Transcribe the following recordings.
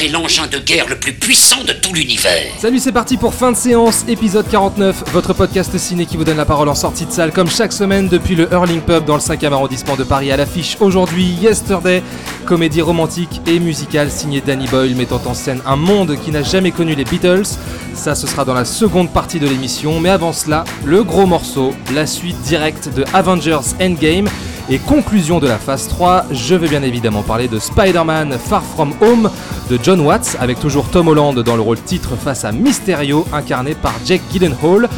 C'est l'engin de guerre le plus puissant de tout l'univers. Salut, c'est parti pour fin de séance, épisode 49, votre podcast ciné qui vous donne la parole en sortie de salle, comme chaque semaine depuis le Hurling Pub dans le 5e arrondissement de Paris à l'affiche. Aujourd'hui, Yesterday, comédie romantique et musicale signée Danny Boyle, mettant en scène un monde qui n'a jamais connu les Beatles. Ça, ce sera dans la seconde partie de l'émission, mais avant cela, le gros morceau, la suite directe de Avengers Endgame. Et conclusion de la phase 3, je vais bien évidemment parler de Spider-Man Far From Home de John Watts, avec toujours Tom Holland dans le rôle titre face à Mysterio, incarné par Jake Gyllenhaal.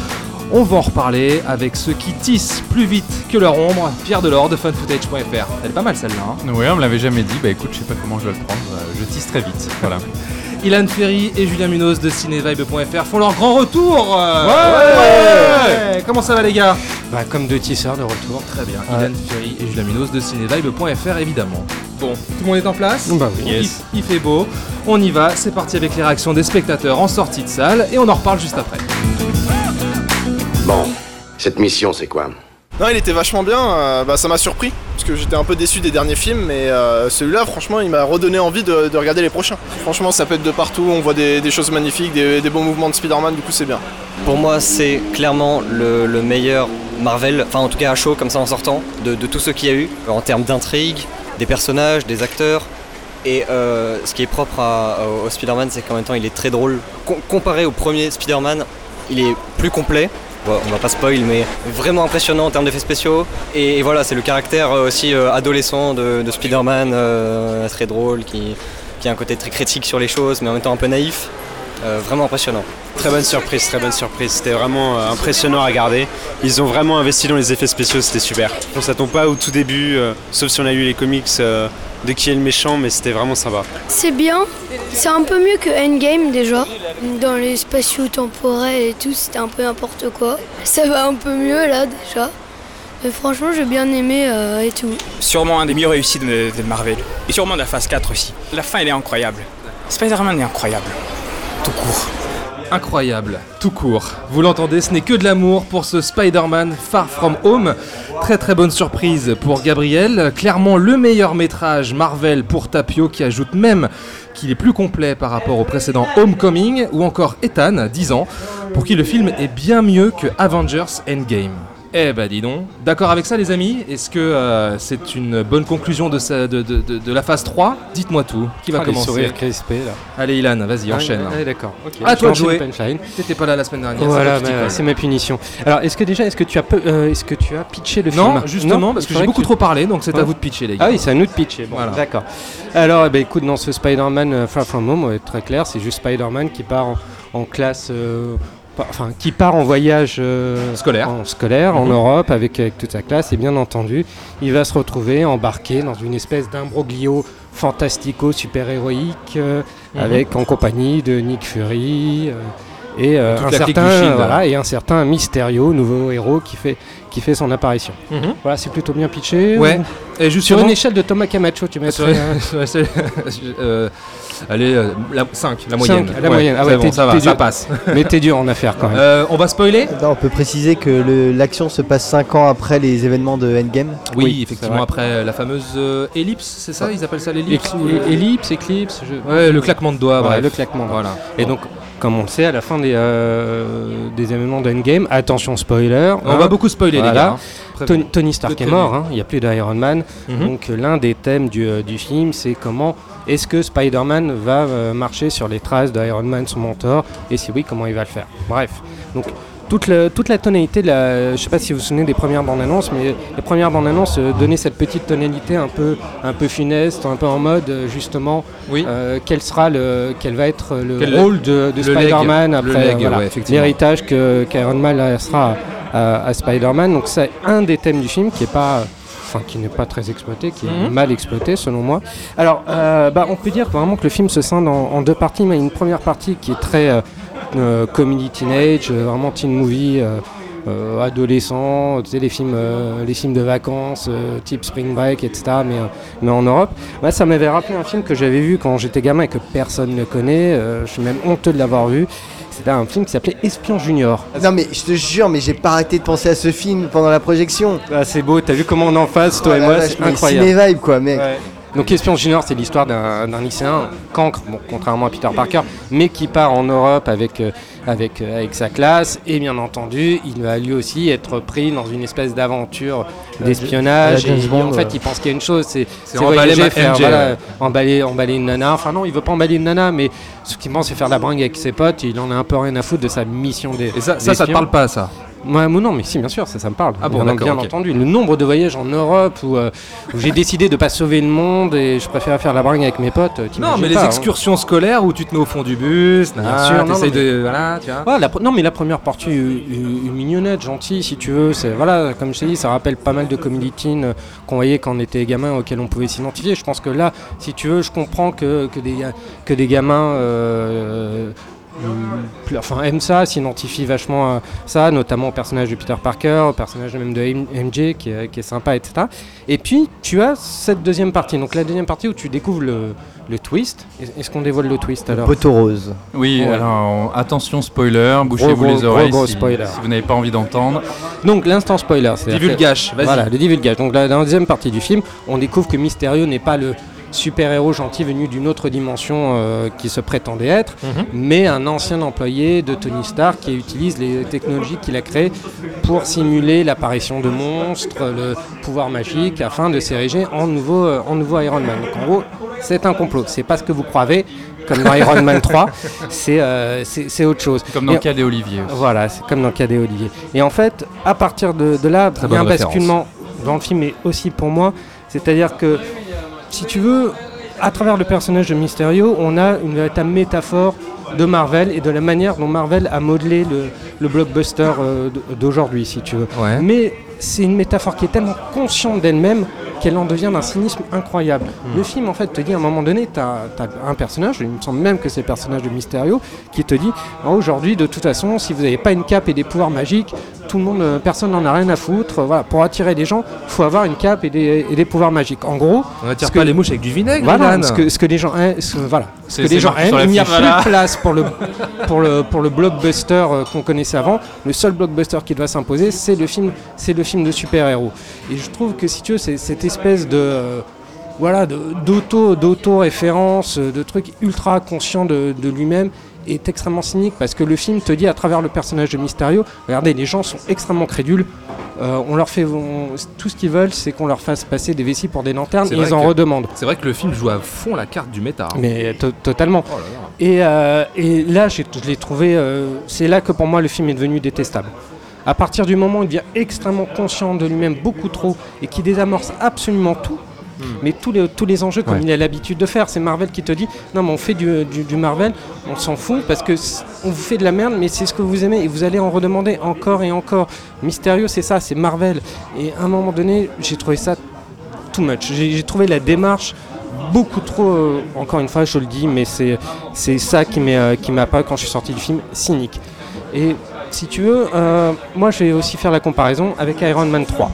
On va en reparler avec ceux qui tissent plus vite que leur ombre, Pierre Delors de funfootage.fr. Elle est pas mal celle-là. Hein Ouais, on me l'avait jamais dit. Bah écoute, je sais pas comment je dois le prendre. Euh, Je tisse très vite. Voilà. Ilan Ferry et Julien Munoz de cinévibe.fr font leur grand retour. euh, Ouais ouais Comment ça va les gars? Bah, comme deux tisseurs de retour. Très bien. Ouais. Ilan Ferry et Julien Munoz de cinévibe.fr évidemment. Bon, tout le monde est en place? Bah oui. il, il fait beau. On y va. C'est parti avec les réactions des spectateurs en sortie de salle et on en reparle juste après. Bon, cette mission, c'est quoi? Non, il était vachement bien, euh, bah, ça m'a surpris, parce que j'étais un peu déçu des derniers films, mais euh, celui-là, franchement, il m'a redonné envie de, de regarder les prochains. Franchement, ça pète de partout, on voit des, choses magnifiques, des, bons mouvements de Spider-Man, du coup, c'est bien. Pour moi, c'est clairement le, le meilleur Marvel, enfin en tout cas à chaud comme ça en sortant, de, tout ce qu'il y a eu, en termes d'intrigue, des personnages, des acteurs. Et euh, ce qui est propre au, Spider-Man, c'est qu'en même temps il est très drôle. Com- comparé au premier Spider-Man, il est plus complet. On va pas spoil, mais vraiment impressionnant en termes d'effets spéciaux. Et, voilà, c'est le caractère euh, aussi euh, adolescent de, de Spider-Man, euh, très drôle, qui a un côté très critique sur les choses, mais en même temps un peu naïf. Euh, vraiment impressionnant. Très bonne surprise, très bonne surprise. C'était vraiment euh, impressionnant à regarder. Ils ont vraiment investi dans les effets spéciaux, c'était super. On s'attend pas au tout début, euh, sauf si on a lu les comics euh, de qui est le méchant, mais c'était vraiment sympa. C'est bien, c'est un peu mieux que Endgame déjà. Dans les spatio-temporels et tout, c'était un peu n'importe quoi. Ça va un peu mieux là déjà. Mais franchement, j'ai bien aimé euh, et tout. sûrement un des mieux réussis de, de Marvel. Et sûrement de la phase 4 aussi. La fin, elle est incroyable. Spider-Man est incroyable. Tout court. Incroyable, tout court. Vous l'entendez, ce n'est que de l'amour pour ce Spider-Man Far From Home. Très très bonne surprise pour Gabriel. Clairement le meilleur métrage Marvel pour Tapio qui ajoute même qu'il est plus complet par rapport au précédent Homecoming ou encore Ethan, 10 ans, pour qui le film est bien mieux que Avengers Endgame. Eh bah dis donc, d'accord avec ça les amis? Est-ce que euh, c'est une bonne conclusion de, sa- de, de- de- de la phase 3 Dites-moi tout, qui va Ah, les commencer? sourires crispés là. Allez Ilan, vas-y, enchaîne. Ah, d'accord. À toi de jouer. T'étais pas là la semaine dernière. Voilà, c'est bah, ma punition. Alors, est-ce que déjà, est-ce que tu as, euh, est-ce que tu as pitché le Non, film? justement, parce que j'ai beaucoup tu- trop parlé, donc c'est à vous de pitcher, les gars. Ah oui, c'est à nous de pitcher. Bon, Voilà. D'accord. Alors, eh ben, écoute, dans ce Spider-Man euh, Far From Home, on va être très clair, c'est juste Spider-Man qui part en, en classe. euh, Enfin, qui part en voyage euh, Scolaire. en, scolaire en Mhm. Europe avec, avec toute sa classe et bien entendu il va se retrouver embarqué dans une espèce d'imbroglio fantastico super héroïque euh, Mhm. avec en compagnie de Nick Fury euh, et un certain Shield. voilà et un certain Mysterio nouveau héros qui fait qui fait son apparition Mhm. voilà c'est plutôt bien pitché Ouais. ou- Et sur une échelle de Thomas Camacho tu sur- mettrais c'est- euh, allez, euh, la 5, la moyenne. La moyenne. Ah ouais, bon, ça va, t'es ça dur. passe. mais t'es dur en affaire quand même Euh, on va spoiler? Non, on peut préciser que l'action se passe 5 ans après les événements de Endgame. Oui, Oui, effectivement, après la fameuse euh, ellipse, c'est ça? Ils appellent ça l'ellipse Écl- ou le- ellipse éclipse je- Ouais, le claquement de doigts, Ouais, bref. le claquement. Voilà. Et donc, comme on le sait, à la fin des, euh, des événements d'Endgame, attention spoiler. On hein, va beaucoup spoiler, les gars. hein. Tony, Tony Stark est mort, hein, il n'y a plus d'Iron Man. Mhm. Donc l'un des thèmes du, euh, du film, c'est comment est-ce que Spider-Man va euh, marcher sur les traces d'Iron Man, son mentor, et si oui, comment il va le faire. Bref, donc toute, la tonalité de la... Je ne sais pas si vous vous souvenez des premières bandes annonces, mais les premières bandes annonces euh, donnaient cette petite tonalité un peu, un peu funeste, un peu en mode euh, justement Oui. euh, quel sera le, quel va être le Quel- rôle de, Spider-Man après leg, voilà, ouais, l'héritage qu'Iron Man laissera à, à- à Spider-Man. Donc c'est un des thèmes du film qui est pas enfin qui n'est pas très exploité, qui est Mhm. mal exploité selon moi. Alors, euh, bah, on peut dire vraiment que le film se scinde en, en deux parties, mais une première partie qui est très euh, comedy teenage, euh, vraiment teen movie, euh, euh, adolescent, tu sais, les films, euh, les films de vacances, euh, type Spring Break, etc., mais, euh, mais en Europe. Ça m'avait rappelé un film que j'avais vu quand j'étais gamin et que personne ne connaît. euh, je suis même honteux de l'avoir vu. C'était un film qui s'appelait Espion Junior. Non mais je te jure, mais j'ai pas arrêté de penser à ce film pendant la projection. Ah, c'est beau, t'as vu comment on en face, toi Oh et moi, c'est incroyable. ciné vibe, quoi, mec. Ouais. Donc Espion Junior, c'est l'histoire d'un d'un lycéen cancre, bon, contrairement à Peter Parker, mais qui part en Europe avec, euh, avec, euh, avec sa classe. Et bien entendu, il va lui aussi être pris dans une espèce d'aventure La- d'espionnage. Et en fait, il pense qu'il y a une chose, c'est C'est c'est emballer faire, MJ, voilà, ouais. emballer, emballer une nana. Enfin non, il veut pas emballer une nana, mais ce qu'il pense, c'est faire la bringue avec ses potes. Il en a un peu rien à foutre de sa mission des. Et ça, ça, ça te parle pas, ça? Ouais, non, mais si, bien sûr, ça, ça me parle. Ah bon, bien, entendu. Le nombre de voyages en Europe où, euh, où j'ai décidé de pas sauver le monde et je préfère faire la bringue avec mes potes. euh, Non, mais les hein. excursions scolaires où tu te mets au fond du bus, Bien ah, sûr, non, mais- de. Voilà, tu vois. Ouais, la non, mais la première partie est mignonnette, gentille, si tu veux. C'est voilà, comme je t'ai dit, ça rappelle pas mal de comédie teen euh, qu'on voyait quand on était gamin, auxquels on pouvait s'identifier. Je pense que là, si tu veux, je comprends que, que des ga- que des gamins. euh, Enfin, aiment ça, s'identifient vachement à ça, notamment au personnage de Peter Parker, au personnage même de MJ qui est, qui est sympa, etc. Et puis, tu as cette deuxième partie. Donc, la deuxième partie où tu découvres le, le twist. Est- Est-ce qu'on dévoile le twist alors Poteau rose. Oui, Ouais. alors attention spoiler, bouchez-vous les oreilles gros si, spoiler. si vous n'avez pas envie d'entendre. Donc l'instant spoiler, c'est Divulgage, vas-y. Voilà, le divulgage. Donc dans la deuxième partie du film, on découvre que Mysterio n'est pas le super-héros gentil venu d'une autre dimension euh, qui se prétendait être, Mhm. mais un ancien employé de Tony Stark qui utilise les technologies qu'il a créées pour simuler l'apparition de monstres, le pouvoir magique, afin de s'ériger en nouveau, euh, en nouveau Iron Man. Donc en gros, c'est un complot. C'est pas ce que vous croyez, comme dans Iron Man 3, c'est euh, c'est- autre chose. Comme dans Et- le cas des Olivier. aussi. voilà, c'est comme dans Cadet Olivier. Et en fait, à partir de, de là, il y a un référence. basculement dans le film, mais aussi pour moi. C'est-à-dire que, si tu veux, à travers le personnage de Mysterio, on a une véritable métaphore de Marvel et de la manière dont Marvel a modelé le, le blockbuster euh, d'aujourd'hui, si tu veux. Ouais. Mais c'est une métaphore qui est tellement consciente d'elle-même qu'elle en devient d'un cynisme incroyable. Hmm. Le film, en fait, te dit à un moment donné, tu as, un personnage, il me semble même que c'est le personnage de Mysterio, qui te dit Ah, aujourd'hui, de toute façon, si vous n'avez pas une cape et des pouvoirs magiques, tout le monde, euh, personne n'en a rien à foutre. Voilà, pour attirer les gens, il faut avoir une cape et des, et des pouvoirs magiques. En gros, On n'attire pas les mouches avec du vinaigre, voilà, ce que, ce que les gens aiment, ce- voilà, ce que les gens aiment, il n'y a plus de place pour le, pour le, pour le blockbuster euh, qu'on connaissait avant. Le seul blockbuster qui doit s'imposer, c'est le film, c'est le film de super-héros. Et je trouve que si tu veux, cette espèce de euh, voilà, d'auto, d'auto-référence, de trucs ultra conscient de, de lui-même est extrêmement cynique parce que le film te dit à travers le personnage de Mysterio, regardez, les gens sont extrêmement crédules. Euh, on leur fait on- tout ce qu'ils veulent, c'est qu'on leur fasse passer des vessies pour des lanternes et ils en que- redemandent. C'est vrai que le film joue à fond la carte du méta. hein. Mais to- totalement. Oh là là. Et, euh, et là, je l'ai trouvé. euh, c'est là que pour moi le film est devenu détestable. À partir du moment où il devient extrêmement conscient de lui-même, beaucoup trop, et qui désamorce absolument tout, mais tous les, tous les enjeux comme Ouais. il a l'habitude de faire, c'est Marvel qui te dit non, mais on fait du, du- du Marvel, on s'en fout parce que on vous fait de la merde, mais c'est ce que vous aimez et vous allez en redemander encore et encore. Mysterio, c'est ça, c'est Marvel. Et à un moment donné, j'ai trouvé ça too much. J'ai trouvé la démarche beaucoup trop, euh, encore une fois, je le dis, mais c'est ça qui euh, qui m'a pas quand je suis sorti du film cynique. Et si tu veux, euh, moi je vais aussi faire la comparaison avec Iron Man 3.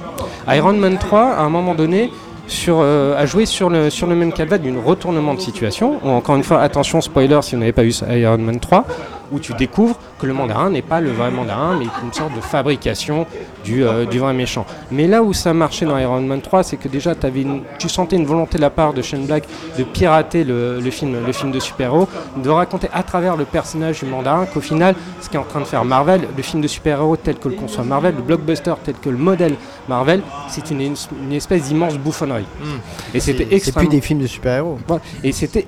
Iron Man 3, à un moment donné, euh, a joué sur le, même calva d'une retournement de situation. Encore une fois, attention, spoiler si vous n'avez pas ça, Iron Man 3, où tu découvres que le mandarin n'est pas le vrai mandarin, mais une sorte de fabrication du, euh, du vrai méchant. Mais là où ça marchait dans Iron Man 3, c'est que déjà avais une- tu sentais une volonté de la part de Shane Black de pirater le, le film, le film de super-héros, de raconter à travers le personnage du mandarin qu'au final, ce qui est en train de faire Marvel, le film de super-héros tel que le conçoit Marvel, le blockbuster tel que le modèle Marvel, c'est une, une espèce d'immense bouffonnerie. Et c'était C'est plus extrêmement... des films de super-héros. Voilà. Et c'était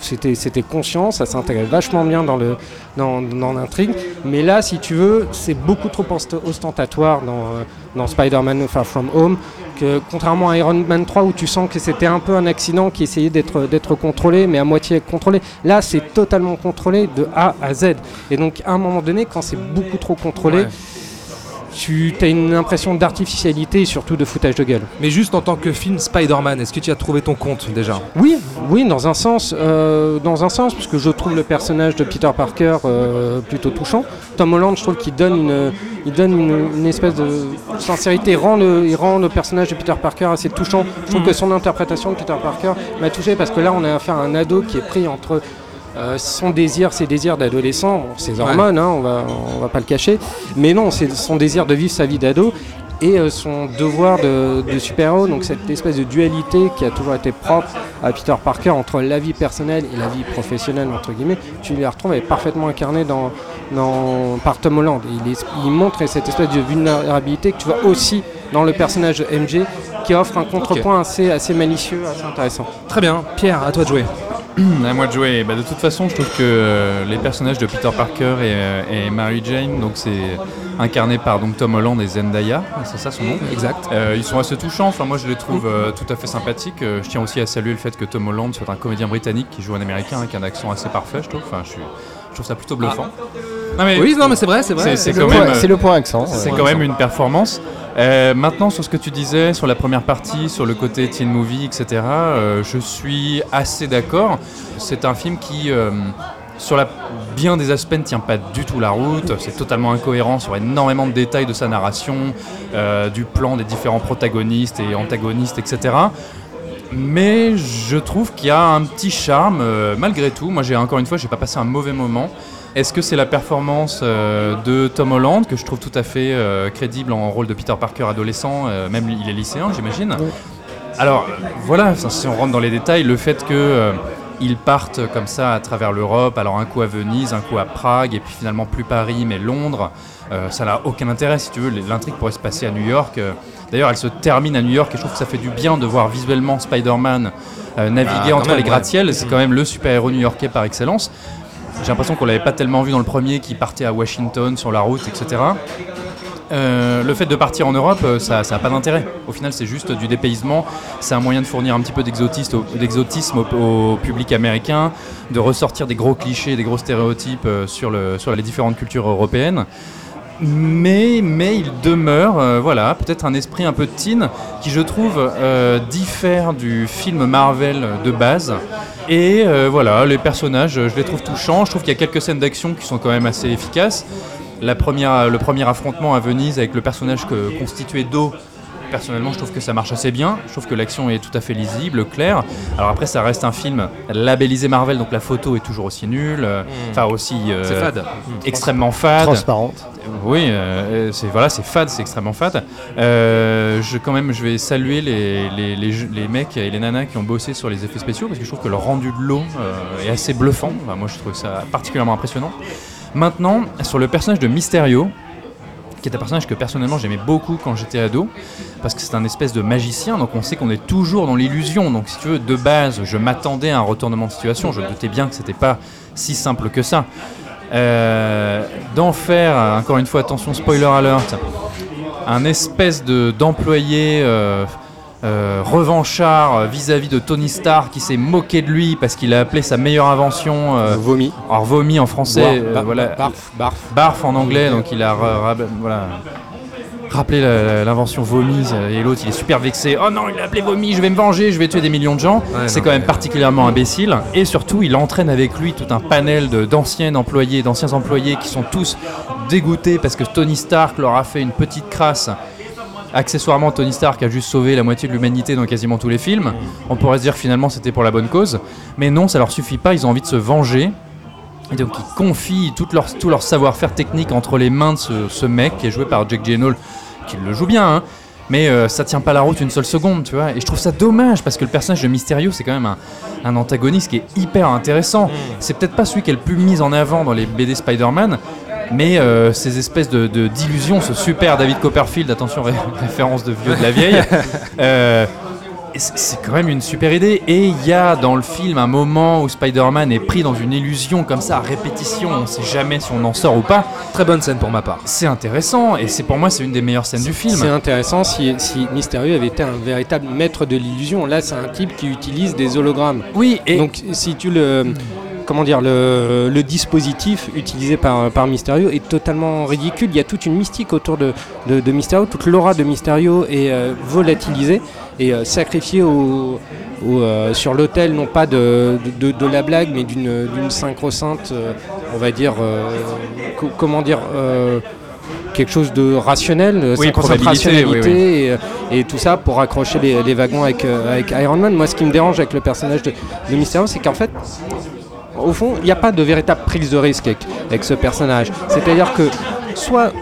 c'était conscient, ça s'intégrait vachement bien dans le dans, l'intrigue. Mais là, si tu veux, c'est beaucoup trop ost- ostentatoire dans euh, Spider-Man Far From Home que contrairement à Iron Man 3 où tu sens que c'était un peu un accident qui essayait d'être d'être contrôlé, mais à moitié contrôlé. Là, c'est totalement contrôlé de A à Z. Et donc à un moment donné, quand c'est beaucoup trop contrôlé. Tu as une impression d'artificialité et surtout de foutage de gueule. Mais juste en tant que film Spider-Man, est-ce que tu as trouvé ton compte déjà? Oui, oui, dans un sens, euh, dans un sens, puisque je trouve le personnage de Peter Parker euh, plutôt touchant. Tom Holland, je trouve qu'il donne une, il donne une, une espèce de sincérité, il rend, le, il rend le personnage de Peter Parker assez touchant. Je trouve Mhm. que son interprétation de Peter Parker m'a touché parce que là, on a affaire à un ado qui est pris entre euh, son désir, ses désirs d'adolescent, ses hormones, hein, on va, on va pas le cacher, mais non, c'est son désir de vivre sa vie d'ado et euh, son devoir de, de super-héros, donc cette espèce de dualité qui a toujours été propre à Peter Parker entre la vie personnelle et la vie professionnelle, entre guillemets, tu la retrouves elle est parfaitement incarnée dans, dans, par Tom Holland. Il, est- il montre cette espèce de vulnérabilité que tu vois aussi dans le personnage de MJ qui offre un contrepoint assez, assez malicieux, assez intéressant. Très bien, Pierre, à toi de jouer. À moi de jouer. Bah, de toute façon, je trouve que euh, les personnages de Peter Parker et, euh, et Mary Jane, donc c'est incarné par donc Tom Holland et Zendaya, c'est ça son nom? Exact. Euh, ils sont assez touchants. Enfin, moi, je les trouve tout à fait sympathiques. Je tiens aussi à saluer le fait que Tom Holland soit un comédien britannique qui joue un américain avec un accent assez parfait, je trouve. Enfin, je, suis- je trouve ça plutôt bluffant. Non, mais- Oui, non, mais c'est vrai, c'est vrai. C'est quand le même. point- euh, c'est le point accent. c'est Ouais. quand même une performance. Euh, maintenant, sur ce que tu disais, sur la première partie, sur le côté teen movie, etc., euh, je suis assez d'accord. C'est un film qui, euh, sur la, bien des aspects, ne tient pas du tout la route. C'est totalement incohérent sur énormément de détails de sa narration, euh, du plan des différents protagonistes et antagonistes, etc. Mais je trouve qu'il y a un petit charme euh, malgré tout. Moi, j'ai encore une fois, j'ai pas passé un mauvais moment. Est-ce que c'est la performance euh, de Tom Holland que je trouve tout à fait euh, crédible en rôle de Peter Parker adolescent, même il est lycéen, j'imagine? Alors voilà, si on rentre dans les détails, le fait que ils partent comme ça à travers l'Europe, alors un coup à Venise, un coup à Prague, et puis finalement plus Paris mais Londres, euh, ça n'a aucun intérêt si tu veux. L'intrigue pourrait se passer à New York. euh, D'ailleurs, elle se termine à New York et je trouve que ça fait du bien de voir visuellement Spider-Man euh, naviguer Ah, entre même, les ouais. gratte-ciels. C'est quand même le super-héros new-yorkais par excellence. J'ai l'impression qu'on l'avait pas tellement vu dans le premier, qui partait à Washington sur la route, etc. Euh, le fait de partir en Europe, euh, ça n'a pas d'intérêt. Au final, c'est juste du dépaysement. C'est un moyen de fournir un petit peu d'exotisme au, public américain, de ressortir des gros clichés, des gros stéréotypes euh, sur, le, sur les différentes cultures européennes. Mais, mais il demeure, voilà, peut-être un esprit un peu teen qui, je trouve, diffère du film Marvel de base. Et voilà, les personnages, je les trouve touchants. Je trouve qu'il y a quelques scènes d'action qui sont quand même assez efficaces. La première, le premier affrontement à Venise avec le personnage que, constitué d'eau, personnellement, je trouve que ça marche assez bien. Je trouve que l'action est tout à fait lisible, claire. Alors après, ça reste un film labellisé Marvel, donc la photo est toujours aussi nulle, euh, enfin aussi euh, C'est fade. extrêmement fade. Transparente. Oui, euh, c'est voilà, c'est fade, c'est extrêmement fade. Euh, je quand même, je vais saluer les, les, les, mecs et les nanas qui ont bossé sur les effets spéciaux parce que je trouve que le rendu de l'eau euh, est assez bluffant. Enfin, moi, je trouve ça particulièrement impressionnant. Maintenant, sur le personnage de Mysterio, qui est un personnage que personnellement j'aimais beaucoup quand j'étais ado, parce que c'est un espèce de magicien, donc on sait qu'on est toujours dans l'illusion. Donc si tu veux, de base, je m'attendais à un retournement de situation, je doutais bien que c'était pas si simple que ça. Euh, D'en faire, encore une fois, attention, spoiler alert, un espèce de d'employé euh, euh, revanchard vis-à-vis de Tony Stark qui s'est moqué de lui parce qu'il a appelé sa meilleure invention euh, vomi. Alors vomi en français, Boire, euh, ba- voilà, barf, barf. barf en anglais, donc il a voilà, rappelé l'invention vomi euh, et l'autre il est super vexé. Oh non, il a appelé vomi, je vais me venger, je vais tuer des millions de gens. Ouais, C'est quand même particulièrement imbécile et surtout il entraîne avec lui tout un panel de- d'anciens employés, d'anciens employés qui sont tous dégoûtés parce que Tony Stark leur a fait une petite crasse. Accessoirement, Tony Stark a juste sauvé la moitié de l'humanité dans quasiment tous les films. On pourrait se dire que finalement c'était pour la bonne cause. Mais non, ça leur suffit pas, ils ont envie de se venger. Et donc ils confient tout leur, tout leur savoir-faire technique entre les mains de ce, ce mec qui est joué par Jake Gyllenhaal, qui le joue bien, hein. mais euh, ça tient pas la route une seule seconde, tu vois. Et je trouve ça dommage parce que le personnage de Mysterio, c'est quand même un, un antagoniste qui est hyper intéressant. C'est peut-être pas celui qui est le plus mis en avant dans les BD Spider-Man, mais euh, ces espèces de de- d'illusions, ce super David Copperfield, attention, ré- référence de vieux de la vieille, euh, c'est- quand même une super idée. Et il y a dans le film un moment où Spider-Man est pris dans une illusion comme ça à répétition, on sait jamais si on en sort ou pas. Très bonne scène pour ma part. C'est intéressant et c'est pour moi c'est une des meilleures scènes du film. C'est intéressant si, si Mysterio avait été un véritable maître de l'illusion. Là, c'est un type qui utilise des hologrammes. Oui, et donc si tu le comment dire, le, le dispositif utilisé par, par Mysterio est totalement ridicule. Il y a toute une mystique autour de, de, de Mysterio, toute l'aura de Mysterio est euh, volatilisée et euh, sacrifiée au, au, euh, sur l'autel, non pas de, de, de la blague, mais d'une d'une synchro-sainte, on va dire, co- comment dire, quelque chose de rationnel, Oui, 100% probabilité, rationalité oui, oui. Et, et tout ça pour accrocher les, les wagons avec, euh, avec Iron Man. Moi, ce qui me dérange avec le personnage de, de Mysterio, c'est qu'en fait, au fond, il n'y a pas de véritable prise de risque avec, ce personnage. C'est-à-dire que soit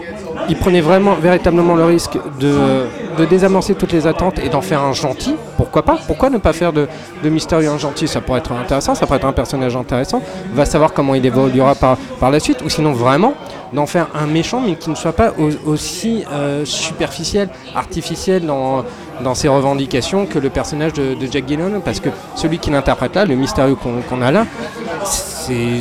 il prenait vraiment véritablement le risque de, désamorcer toutes les attentes et d'en faire un gentil, pourquoi pas Pourquoi ne pas faire de, Mysterio un gentil Ça pourrait être intéressant, ça pourrait être un personnage intéressant. Va savoir comment il évoluera par, la suite, ou sinon vraiment d'en faire un méchant, mais qui ne soit pas au- aussi euh, superficiel, artificiel dans, dans ses revendications que le personnage de, de Jack Gyllenhaal, parce que celui qui l'interprète là, le mystérieux qu'on a là, c'est,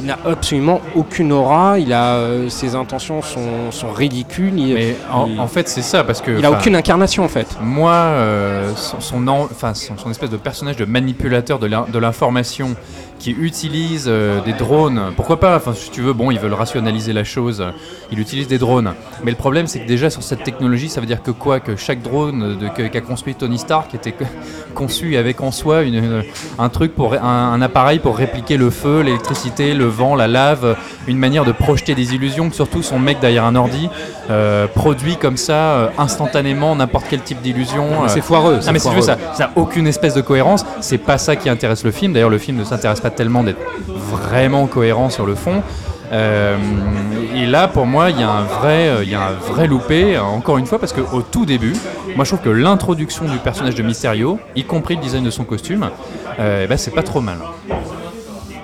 il n'a absolument aucune aura, il a, euh, ses intentions sont, sont ridicules. il- Mais en, il- en fait, c'est ça, parce que. il a enfin, aucune incarnation en fait. Moi, euh, son, son, en- son, son espèce de personnage de manipulateur de l'in- de l'information qui utilise euh, des drones, pourquoi pas Enfin, si tu veux, bon, ils veulent rationaliser la chose, il utilise des drones. Mais le problème, c'est que déjà sur cette technologie, ça veut dire que quoi? Que chaque drone qu'a construit Tony Stark était co- conçu avec en soi une- une- un truc pour un, un appareil pour répliquer le feu, l'électricité, le vent, la lave, une manière de projeter des illusions. Que surtout son mec derrière un ordi euh, produit comme ça euh, instantanément n'importe quel type d'illusion. Euh, c'est foireux, ah, c'est mais si tu veux, ça, ça n'a aucune espèce de cohérence. C'est pas ça qui intéresse le film. D'ailleurs, le film ne s'intéresse pas tellement d'être vraiment cohérent sur le fond. Euh, et là, pour moi, il y a un vrai, euh, il y a un vrai loupé. euh, Encore une fois, parce qu'au tout début, moi, je trouve que l'introduction du personnage de Mysterio, y compris le design de son costume, euh, eh ben, c'est pas trop mal.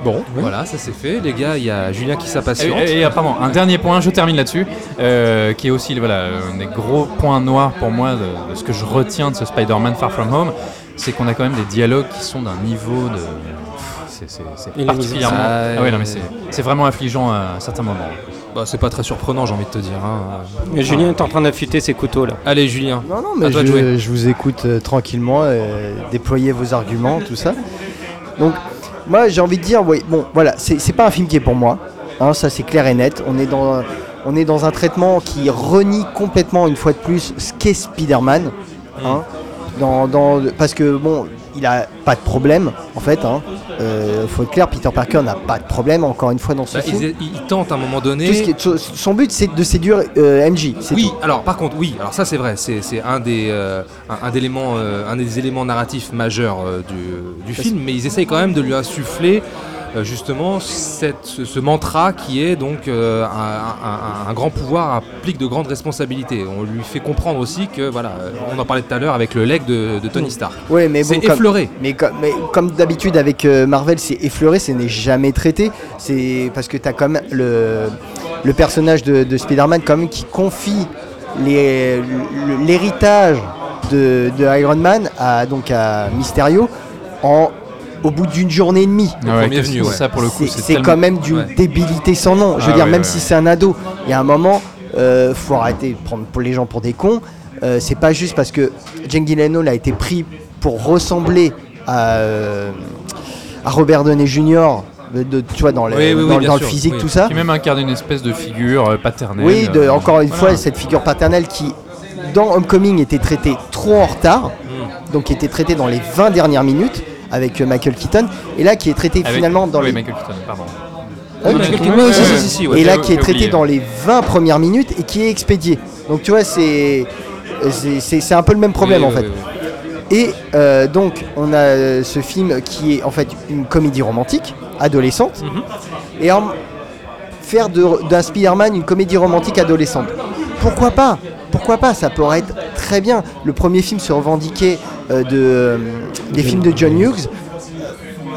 Bon, voilà, ça c'est fait. Les gars, il y a Julien qui s'impatiente. Et, et, et, pardon, un dernier point, je termine là-dessus, euh, qui est aussi voilà, un des gros points noirs pour moi de, de ce que je retiens de ce Spider-Man Far From Home, c'est qu'on a quand même des dialogues qui sont d'un niveau de. C'est particulièrement. Ah ouais, non, mais c'est c'est vraiment affligeant à certains moments. Bah, c'est pas très surprenant, j'ai envie de te dire. hein. Mais Julien est en train d'affûter ses couteaux là. Allez, Julien. Non, non, À mais toi de jouer. je, je vous écoute euh, tranquillement, euh, déployer vos arguments, tout ça. Donc, moi, j'ai envie de dire, oui, bon, voilà, c'est c'est pas un film qui est pour moi. hein, ça, c'est clair et net. On est, dans, on est dans un traitement qui renie complètement, une fois de plus, ce qu'est Spider-Man. hein, dans, dans- parce que, bon, il a pas de problème, en fait. Hein, euh, faut être clair, Peter Parker n'a pas de problème, encore une fois, dans ce Bah, film. il, il tente à un moment donné. Tout ce qui est- son- but, c'est de séduire euh, MJ. Oui, tout. alors par contre, oui, alors ça c'est vrai, c'est un des euh, un, un d'éléments, euh, un des éléments narratifs majeurs du, du film, mais ils essayent quand même de lui insuffler justement cette, ce, mantra qui est donc euh, un, un- un- un grand pouvoir implique de grandes responsabilités. On lui fait comprendre aussi que voilà, euh, on en parlait tout à l'heure avec le leg de, de Tony Stark. Ouais, mais c'est bon, comme- effleuré. Mais comme, mais comme d'habitude avec euh, Marvel, c'est effleuré, ce n'est jamais traité. C'est parce que tu as quand même le, le personnage de, de Spider-Man quand même qui confie l'héritage de, de Iron Man à, donc à Mysterio en, au bout d'une journée et demie. Ah ouais, premier qu'est-ce venu, que ouais. ça pour le coup, C'est tellement- quand même d'une Ouais. débilité sans nom. Je veux Ah dire, ouais, même ouais, si c'est un ado, il y a un moment, euh, faut arrêter de prendre pour les gens pour des cons. Euh, c'est pas juste parce que Jane Gyllenhaal a été pris pour ressembler à, euh, à Robert Downey Jr. de- de- tu vois, dans le, Oui, oui, oui, dans, bien dans le sûr, physique, oui. tout ça. Qui même incarne une espèce de figure euh, paternelle. Oui, de- euh, encore une voilà. fois, cette figure paternelle qui, dans Homecoming, était traitée trop en retard, Hmm. donc qui était traitée dans les 20 dernières minutes avec euh, Michael Keaton, et là qui est traitée Avec- finalement dans oui, les Michael Keaton, pardon. Ouais, Oui, mais- Michael ouais, Keaton, ouais, si, ouais, si, ouais. si, si, ouais. et là qui est traité oublié. dans les 20 premières minutes et qui est expédié. Donc tu vois, c'est c'est- un peu le même problème Oui, en fait. Et euh, donc on a euh, ce film qui est en fait une comédie romantique, adolescente, Mhm. et en faire d'un Spider-Man une comédie romantique adolescente. Pourquoi pas? Pourquoi pas Ça pourrait être très bien. Le premier film se revendiquait euh, de, euh, des films de John Hughes,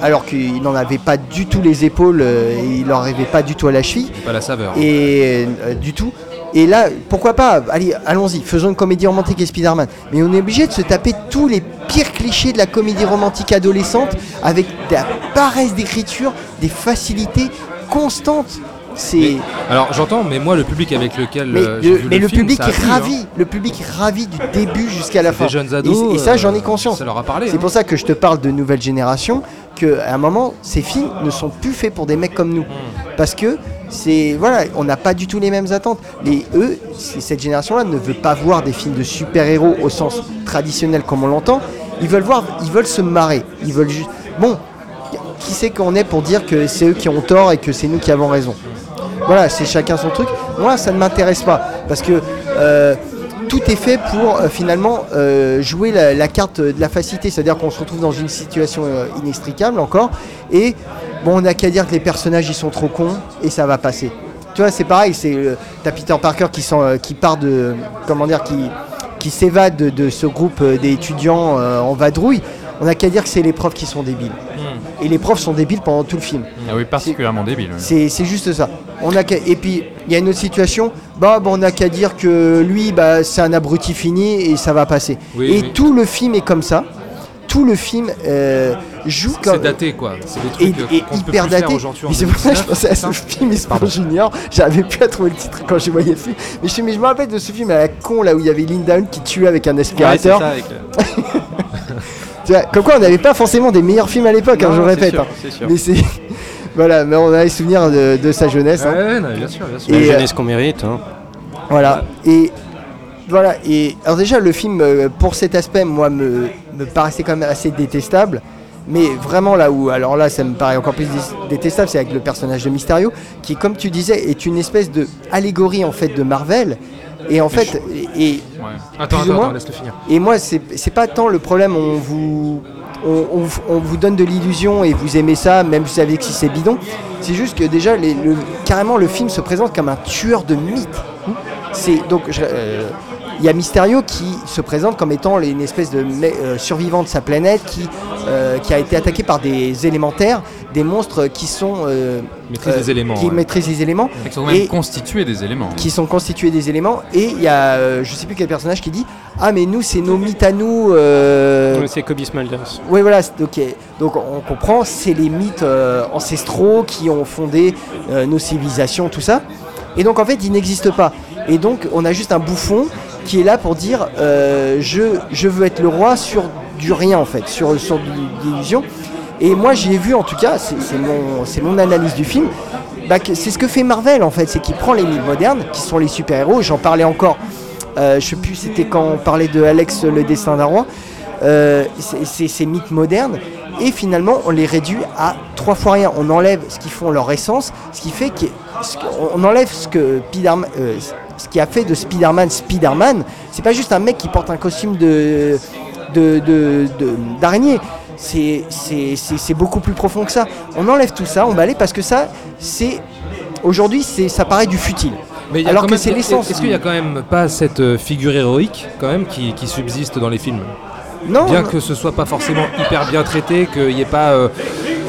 alors qu'il n'en avait pas du tout les épaules, euh, et il n'en arrivait pas du tout à la cheville, Pas la saveur. et du tout. Et là, pourquoi pas Allez, allons-y, faisons une comédie romantique et Spider-Man. Mais on est obligé de se taper tous les pires clichés de la comédie romantique adolescente avec de la paresse d'écriture, des facilités constantes. C'est. Alors j'entends, mais moi le public avec lequel Mais, euh, j'ai le, vu mais le film, public est plu, hein. ravi, le public est ravi du début jusqu'à la fin. des jeunes Et- ados, et, ça, j'en ai euh, conscience. ça leur a parlé, C'est hein. pour ça que je te parle de nouvelle génération, qu'à un moment, ces films ne sont plus faits pour des mecs comme nous. Parce que c'est voilà, on n'a pas du tout les mêmes attentes. Les eux, cette génération-là ne veut pas voir des films de super-héros au sens traditionnel comme on l'entend. Ils veulent voir, ils veulent se marrer. Ils veulent juste. Bon, qui c'est qu'on est pour dire que c'est eux qui ont tort et que c'est nous qui avons raison? Voilà, c'est chacun son truc. Moi, ça ne m'intéresse pas parce que euh, tout est fait pour euh, finalement euh, jouer la, carte de la facilité, c'est-à-dire qu'on se retrouve dans une situation inextricable encore et bon, on n'a qu'à dire que les personnages ils sont trop cons et ça va passer. Tu vois, c'est pareil, c'est t'as Peter Parker qui, part de comment dire, qui s'évade de, de ce groupe des étudiants euh, en vadrouille. On n'a qu'à dire que c'est les profs qui sont débiles. Et les profs sont débiles pendant tout le film. Ah oui, particulièrement débile. oui. C'est c'est juste ça. On a et puis il y a une autre situation. Bah, bah, on n'a qu'à dire que lui, bah, c'est un abruti fini et ça va passer. Oui, et oui. tout le film est comme ça. Tout le film euh, joue C'est comme daté quoi. C'est des trucs et peut hyper plus faire daté. Mais c'est pour ça que je 2019, pensais à c'est ce film Espoir Junior. J'avais plus à trouver le titre quand je voyais le film. Mais je, mais je me rappelle de ce film à la con là où il y avait Linda Hunt qui tuait avec un aspirateur. Ouais, c'est ça, avec le- Tu vois, comme quoi on n'avait pas forcément des meilleurs films à l'époque, hein, je répète. sûr, hein. sûr. Mais c'est. voilà, mais on a les souvenirs de, de sa jeunesse. hein. Ouais, bien sûr, bien sûr. La Et, euh, jeunesse qu'on mérite. hein. Voilà. Et voilà. Et alors déjà le film euh, pour cet aspect, moi, me, me paraissait quand même assez détestable. Mais vraiment là où, alors là, ça me paraît encore plus dé- détestable, c'est avec le personnage de Mysterio, qui, comme tu disais, est une espèce de allégorie en fait de Marvel. Et en fait, et, et Attends, plus ou moins- attends, laisse-le finir. Et moi, c'est pas tant le problème, on vous, on, on- on vous donne de l'illusion et vous aimez ça, même si vous savez que si c'est bidon. C'est juste que déjà, les- le- carrément, le film se présente comme un tueur de mythes. C'est donc, je- euh, il y a Mysterio qui se présente comme étant une espèce de euh, survivant de sa planète qui, euh, qui a été attaqué par des élémentaires, des monstres qui sont euh, Maîtrise des éléments, qui ouais. maîtrisent les éléments Qui sont même Et- constitués des éléments. qui sont constitués des éléments et il y a euh, je sais plus quel personnage qui dit ah mais nous c'est nos mythes à nous euh, C'est Kobe Smulders. oui voilà ok donc on comprend c'est les mythes euh, ancestraux qui ont fondé euh, nos civilisations tout ça et donc en fait ils n'existent pas et donc on a juste un bouffon qui est là pour dire euh, je, je veux être le roi sur du rien en fait sur, sur l'illusion. Et moi j'y ai vu en tout cas c'est mon, mon analyse du film bah, c'est ce que fait Marvel en fait, c'est qu'il prend les mythes modernes, qui sont les super-héros, j'en parlais encore, euh, je sais plus c'était quand on parlait de Alex le destin d'un roi, euh, c'est- ces mythes modernes, et finalement on les réduit à trois fois rien, on enlève ce qui font leur essence, ce qui fait qu'on enlève ce que Spiderman- ce qui a fait de Spider-Man Spider-Man, c'est pas juste un mec qui porte un costume de de- de- d'araignée. C'est c'est- c'est- c'est beaucoup plus profond que ça. On enlève tout ça, on balaye parce que ça, c'est aujourd'hui, c'est ça paraît du futile. Mais Alors que même- c'est l'essence. Est-ce qu'il y a quand même pas cette euh, figure héroïque quand même qui, qui subsiste dans les films? Non. Bien non. que ce soit pas forcément hyper bien traité, qu'il n'y ait pas, euh,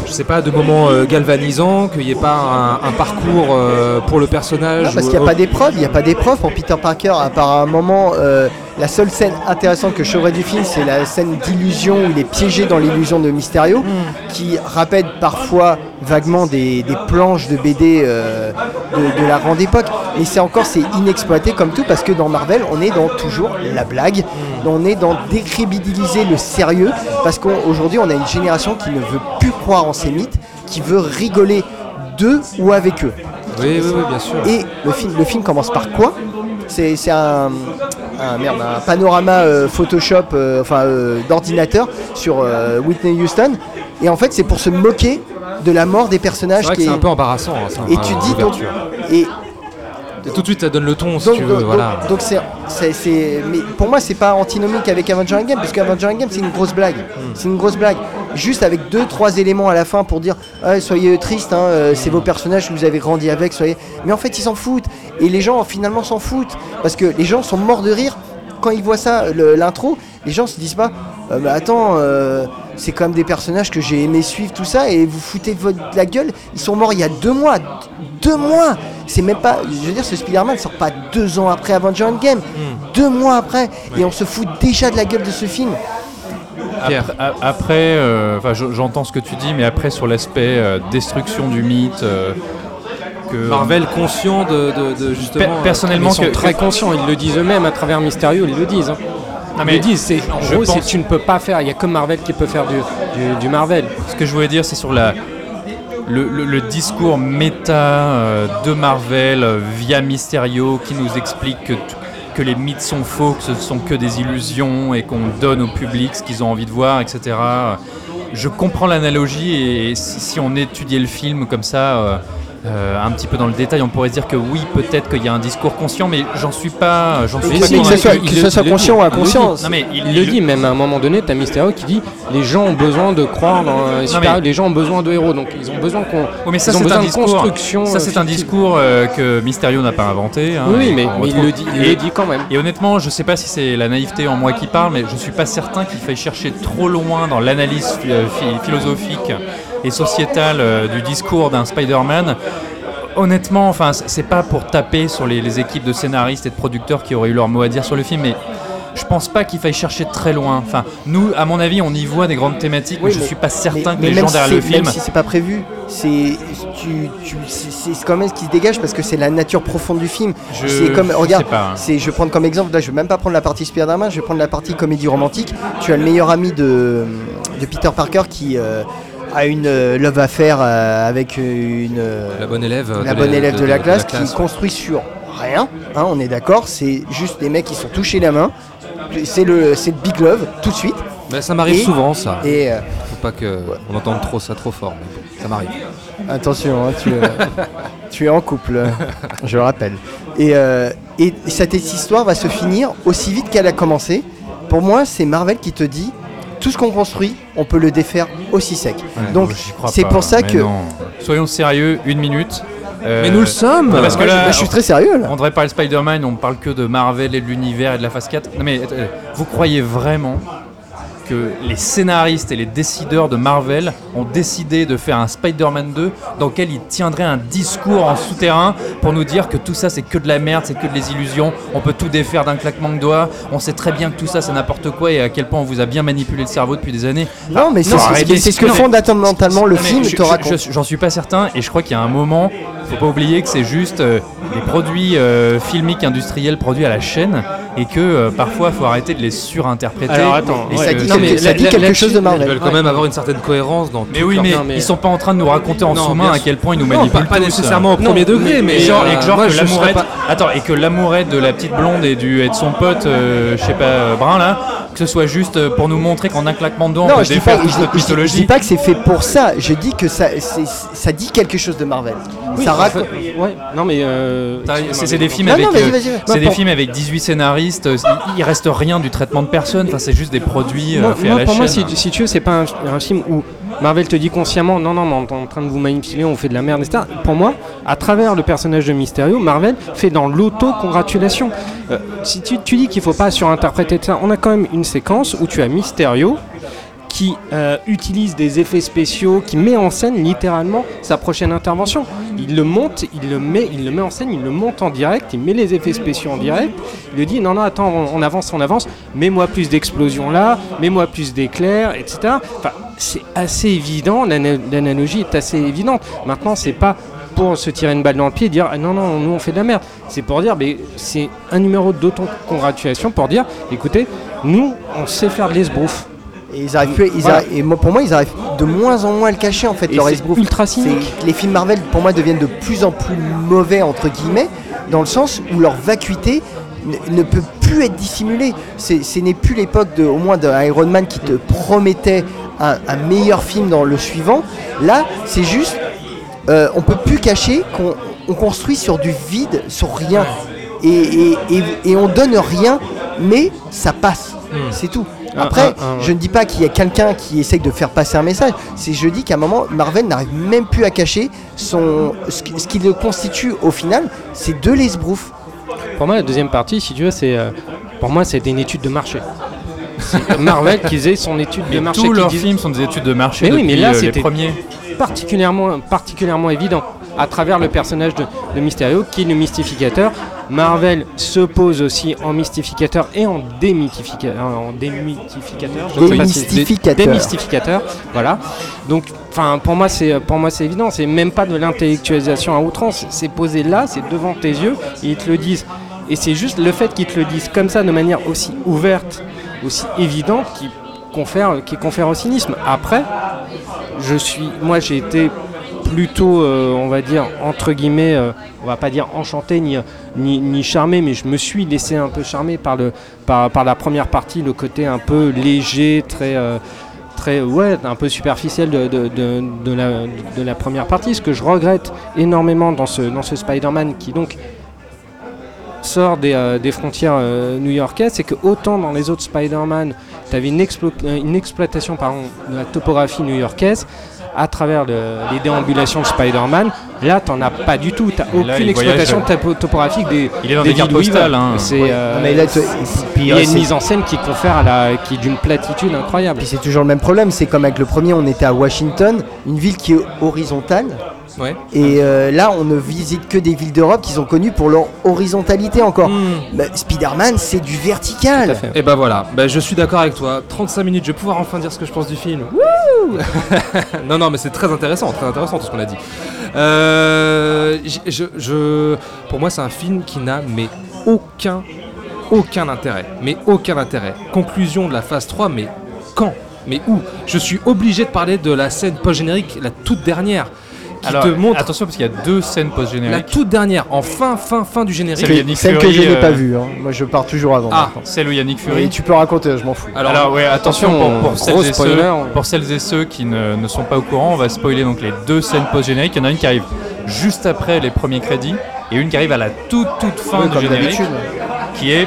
je sais pas, de moments euh, galvanisants, qu'il n'y ait pas un, un parcours euh, pour le personnage. Non, parce ou- qu'il n'y a pas d'épreuve, il n'y a pas d'épreuve pour Peter Parker, à part un moment, euh, la seule scène intéressante que je saurais du film, c'est la scène d'illusion où il est piégé dans l'illusion de Mysterio, qui rappelle parfois vaguement des, des planches de BD euh, de, de la grande époque. Mais c'est encore, c'est inexploité comme tout, parce que dans Marvel, on est dans toujours la blague, on est dans décrédibiliser le sérieux, parce qu'aujourd'hui, on a une génération qui ne veut plus croire en ces mythes, qui veut rigoler d'eux ou avec eux. Oui, oui, oui, bien sûr. Et le film, le film commence par quoi? C'est un, un- merde, un panorama euh, Photoshop, euh, enfin euh, d'ordinateur sur euh, Whitney Houston. Et en fait, c'est pour se moquer de la mort des C'est personnages. que qui c'est est- un peu embarrassant. hein, ça, Et hein, tu dis donc, et Et tout de suite, ça donne le ton, si donc, tu veux. donc- voilà. donc c'est, c'est- c'est- mais pour moi c'est pas antinomique avec Avenger Endgame parce qu'Avenger Endgame c'est une grosse blague, Hmm. c'est une grosse blague, juste avec deux trois éléments à la fin pour dire Ah, soyez tristes, hein, euh, c'est vos personnages que vous avez grandi avec, soyez, mais en fait ils s'en foutent et les gens finalement s'en foutent parce que les gens sont morts de rire quand ils voient ça le- l'intro, les gens se disent pas Euh, bah attends euh, c'est quand même des personnages que j'ai aimé suivre tout ça et vous foutez de votre de la gueule, ils sont morts il y a deux mois, deux mois c'est même pas, je veux dire, ce Spider-Man sort pas deux ans après Avenger Endgame, deux mois après, et on se fout déjà de la gueule de ce film. Pierre. Après, euh, j'entends ce que tu dis, mais après sur l'aspect euh, destruction du mythe, euh, que Marvel conscient de, de- de justement. Per- personnellement, Ils sont que- très que- conscients, ils le disent eux-mêmes à travers Mysterio, ils le disent. hein. Ils mais disent, c'est en je gros, c'est pense- tu ne peux pas faire. Il y a que Marvel qui peut faire du, du, du Marvel. Ce que je voulais dire, c'est sur la, le, le- le discours méta euh, de Marvel euh, via Mysterio qui nous explique que, les mythes sont faux, que ce sont que des illusions et qu'on donne au public ce qu'ils ont envie de voir, etc. Je comprends l'analogie et si, si on étudiait le film comme ça. Euh, euh, un petit peu dans le détail, on pourrait dire que oui, peut-être qu'il y a un discours conscient, mais j'en suis pas. J'en suis pas que ce soit- le conscient ou inconscient. Non, mais il- Il le dit même à un moment donné, t'as Mysterio qui dit les gens ont besoin de croire dans les super- mais- les gens ont besoin de héros, donc ils ont besoin qu'on Oui, mais ça c'est un discours. construction. Ça euh, c'est un discours euh, que Mysterio n'a pas inventé. hein, Oui, mais, il le dit, il Et- le dit quand même. Et honnêtement, je sais pas si c'est la naïveté en moi qui parle, mais je suis pas certain qu'il faille chercher trop loin dans l'analyse euh, phi- philosophique et sociétale euh, du discours d'un Spider-Man. Honnêtement, enfin, c'est pas pour taper sur les, les équipes de scénaristes et de producteurs qui auraient eu leur mot à dire sur le film, mais je pense pas qu'il faille chercher très loin. Enfin, nous, à mon avis, on y voit des grandes thématiques, mais je suis pas certain mais- que mais les gens si derrière le film. Même si c'est pas prévu, c'est tu, tu- c'est- c'est quand même ce qui se dégage parce que c'est la nature profonde du film. Je- c'est comme je regarde, hein. c'est je vais prendre comme exemple là, je vais même pas prendre la partie Spider-Man, je vais prendre la partie comédie romantique. Tu as le meilleur ami de, de Peter Parker qui euh, a une euh, love affaire euh, avec une La bonne élève. la de bonne élève de, la classe, qui construit sur rien, hein, on est d'accord, c'est juste des mecs qui sont touchés la main. C'est le, c'est le big love tout de suite. Ça m'arrive souvent ça. Et euh, Faut pas que on entende trop ça trop fort. mais ça m'arrive. Attention, hein, tu, es, tu es en couple, je le rappelle. Et, euh, et cette histoire va se finir aussi vite qu'elle a commencé. Pour moi, c'est Marvel qui te dit tout ce qu'on construit, on peut le défaire aussi sec. Ouais, Donc, c'est pour ça que. non. Soyons sérieux, une minute. Euh, Mais nous le sommes. Parce que là, je suis très sérieux là. On devrait parler de Spider-Man, on parle que de Marvel et de l'univers et de la phase 4. Non mais euh, vous croyez vraiment que les scénaristes et les décideurs de Marvel ont décidé de faire un Spider-Man 2 dans lequel ils tiendraient un discours en souterrain pour nous dire que tout ça c'est que de la merde, c'est que des illusions, on peut tout défaire d'un claquement de doigts, on sait très bien que tout ça c'est n'importe quoi et à quel point on vous a bien manipulé le cerveau depuis des années. Non, mais c'est c'est ce que fondamentalement le film je- te raconte. je- J'en suis pas certain et je crois qu'il y a un moment, faut pas oublier que c'est juste euh, des produits euh, filmiques industriels produits à la chaîne et que euh, parfois faut arrêter de les surinterpréter. Alors, attends, Et ça dit Non, quelque- mais ça la- dit la- quelque chose de Ils Marvel. veulent quand même avoir une certaine cohérence dans Mais tout oui, leur- mais Non, mais- ils sont pas en train de nous raconter en sous-main à quel point ils nous Non, manipulent pas, pas nécessairement au premier degré, mais et genre, et euh, que genre moi, que l'amourette, pas- attends, et que l'amourette de la petite blonde et du et de son pote, euh, je sais pas, euh, brun là, que ce soit juste euh, pour nous montrer qu'en un claquement de doigts on Non, peut je dis, pas, je, je dis- je dis mythologie. pas que c'est fait pour ça. Je dis que ça, ça dit quelque chose de Marvel. Oui, ça raconte. ouais. Non mais euh, C'est des films Non, avec, non, vas-y, euh, vas-y, vas-y. c'est Ouais, des pour- films avec 18 scénaristes. euh, Il, reste rien du traitement de personne. Enfin, c'est juste des produits euh, moi, faits à la pour moi, si, chaîne. si tu veux, c'est pas un, un film où Marvel te dit consciemment non, non, mais on est en train de vous manipuler, on fait de la merde, etc. Pour moi, à travers le personnage de Mysterio, Marvel fait dans l'auto-congratulation. Euh, si tu, dis qu'il faut pas surinterpréter ça, on a quand même une séquence où tu as Mysterio qui euh, utilise des effets spéciaux, qui met en scène littéralement sa prochaine intervention. Il le monte, il le met, il le met en scène, il le monte en direct, il met les effets spéciaux en direct. Il lui dit non non attends on, avance on avance, mets-moi plus d'explosions là, mets-moi plus d'éclairs, etc. Enfin c'est assez évident, l'ana- l'analogie est assez évidente. Maintenant c'est pas pour se tirer une balle dans le pied et dire ah non non nous on fait de la merde. C'est pour dire mais c'est un numéro d'autocongratulation pour dire écoutez nous on sait faire de l'esbrouf. Et ils arrivent plus, ils Voilà. arrivent- et moi, pour moi, ils arrivent de moins en moins à le cacher en fait. Et leur ultra cynique. Les films Marvel, pour moi, deviennent de plus en plus mauvais entre guillemets, dans le sens où leur vacuité ne, ne peut plus être dissimulée. Ce n'est plus l'époque de, au moins d'un Iron Man qui te promettait un, un meilleur film dans le suivant. Là, c'est juste, euh, on peut plus cacher qu'on on construit sur du vide, sur rien, et- et on donne rien, mais ça passe. C'est tout. Ah, Après, ah, ah, je ne dis pas qu'il y a quelqu'un qui essaye de faire passer un message. C'est je dis qu'à un moment, Marvel n'arrive même plus à cacher son ce qui, le constitue au final, c'est de l'esbrouf. Pour moi, la deuxième partie, si tu veux, c'est euh, pour moi, c'était une étude de marché. Marvel qui faisait son étude de marché. tous leurs disait- films sont des études de marché Mais oui, mais là, euh, les c'était- premiers. particulièrement, particulièrement évident à travers le personnage de, de Mysterio qui est le mystificateur. Marvel se pose aussi en mystificateur et en démythificateur. En démythificateur. je sais pas si- Démystificateur. dé- démystificateur. Voilà. Donc, enfin, pour moi, c'est pour moi, c'est évident. C'est même pas de l'intellectualisation à outrance. C'est posé là, c'est devant tes yeux. Et ils te le disent. Et c'est juste le fait qu'ils te le disent comme ça, de manière aussi ouverte aussi évidente qui confère, qui confère au cynisme. Après, je suis, moi j'ai été plutôt, euh, on va dire, entre guillemets, euh, on va pas dire enchanté ni, ni, charmé, mais je me suis laissé un peu charmer par, le, par, par la première partie, le côté un peu léger, très, euh, très ouais, un peu superficiel de, de, la, de la première partie. Ce que je regrette énormément dans ce, dans ce Spider-Man qui donc sort des, euh, des frontières new-yorkaises, c'est que autant dans les autres Spider-Man, tu avais une, une exploitation pardon, de la topographie new-yorkaise à travers le- les déambulations de Spider-Man. Là, t'en as pas du tout. T'as là, aucune voyage, exploitation euh, topo- topographique des. Il est dans des villes cartes postales, hein. C'est, Ouais. euh, Non, mais là, tu- puis, il y a euh, une mise en scène qui confère à la, qui est d'une platitude incroyable. Puis c'est toujours le même problème, c'est comme avec le premier, on était à Washington, une ville qui est horizontale. Ouais. Et euh, là, on ne visite que des villes d'Europe qui sont connues pour leur horizontalité encore. Hmm. Bah, Spider-Man, c'est du vertical. Et bah voilà, bah, je suis d'accord avec toi. 35 minutes, je vais pouvoir enfin dire ce que je pense du film. Wouh non, non, mais c'est très intéressant, très intéressant tout ce qu'on a dit. Euh, je- pour moi, c'est un film qui n'a mais aucun, aucun intérêt. Mais aucun intérêt. Conclusion de la phase 3, mais quand? Mais où? Je suis obligé de parler de la scène post-générique, la toute dernière, qui Alors, te montre attention parce qu'il y a deux scènes la post-génériques. toute dernière, en fin, fin, fin du générique. Celle où il y a Nick Celle que Fury, je n'ai euh, pas vue. hein. Moi, je pars toujours avant. Ah, maintenant. Celle où il y a Nick Et Fury. tu peux raconter, je m'en fous. Alors, Alors, ouais, attention, attention, pour, celles et spoiler. ceux, pour celles et ceux qui ne, ne sont pas au courant, on va spoiler donc les deux scènes post-génériques. Il y en a une qui arrive juste après les premiers crédits et une qui arrive à la toute toute fin Oui, du générique, qui est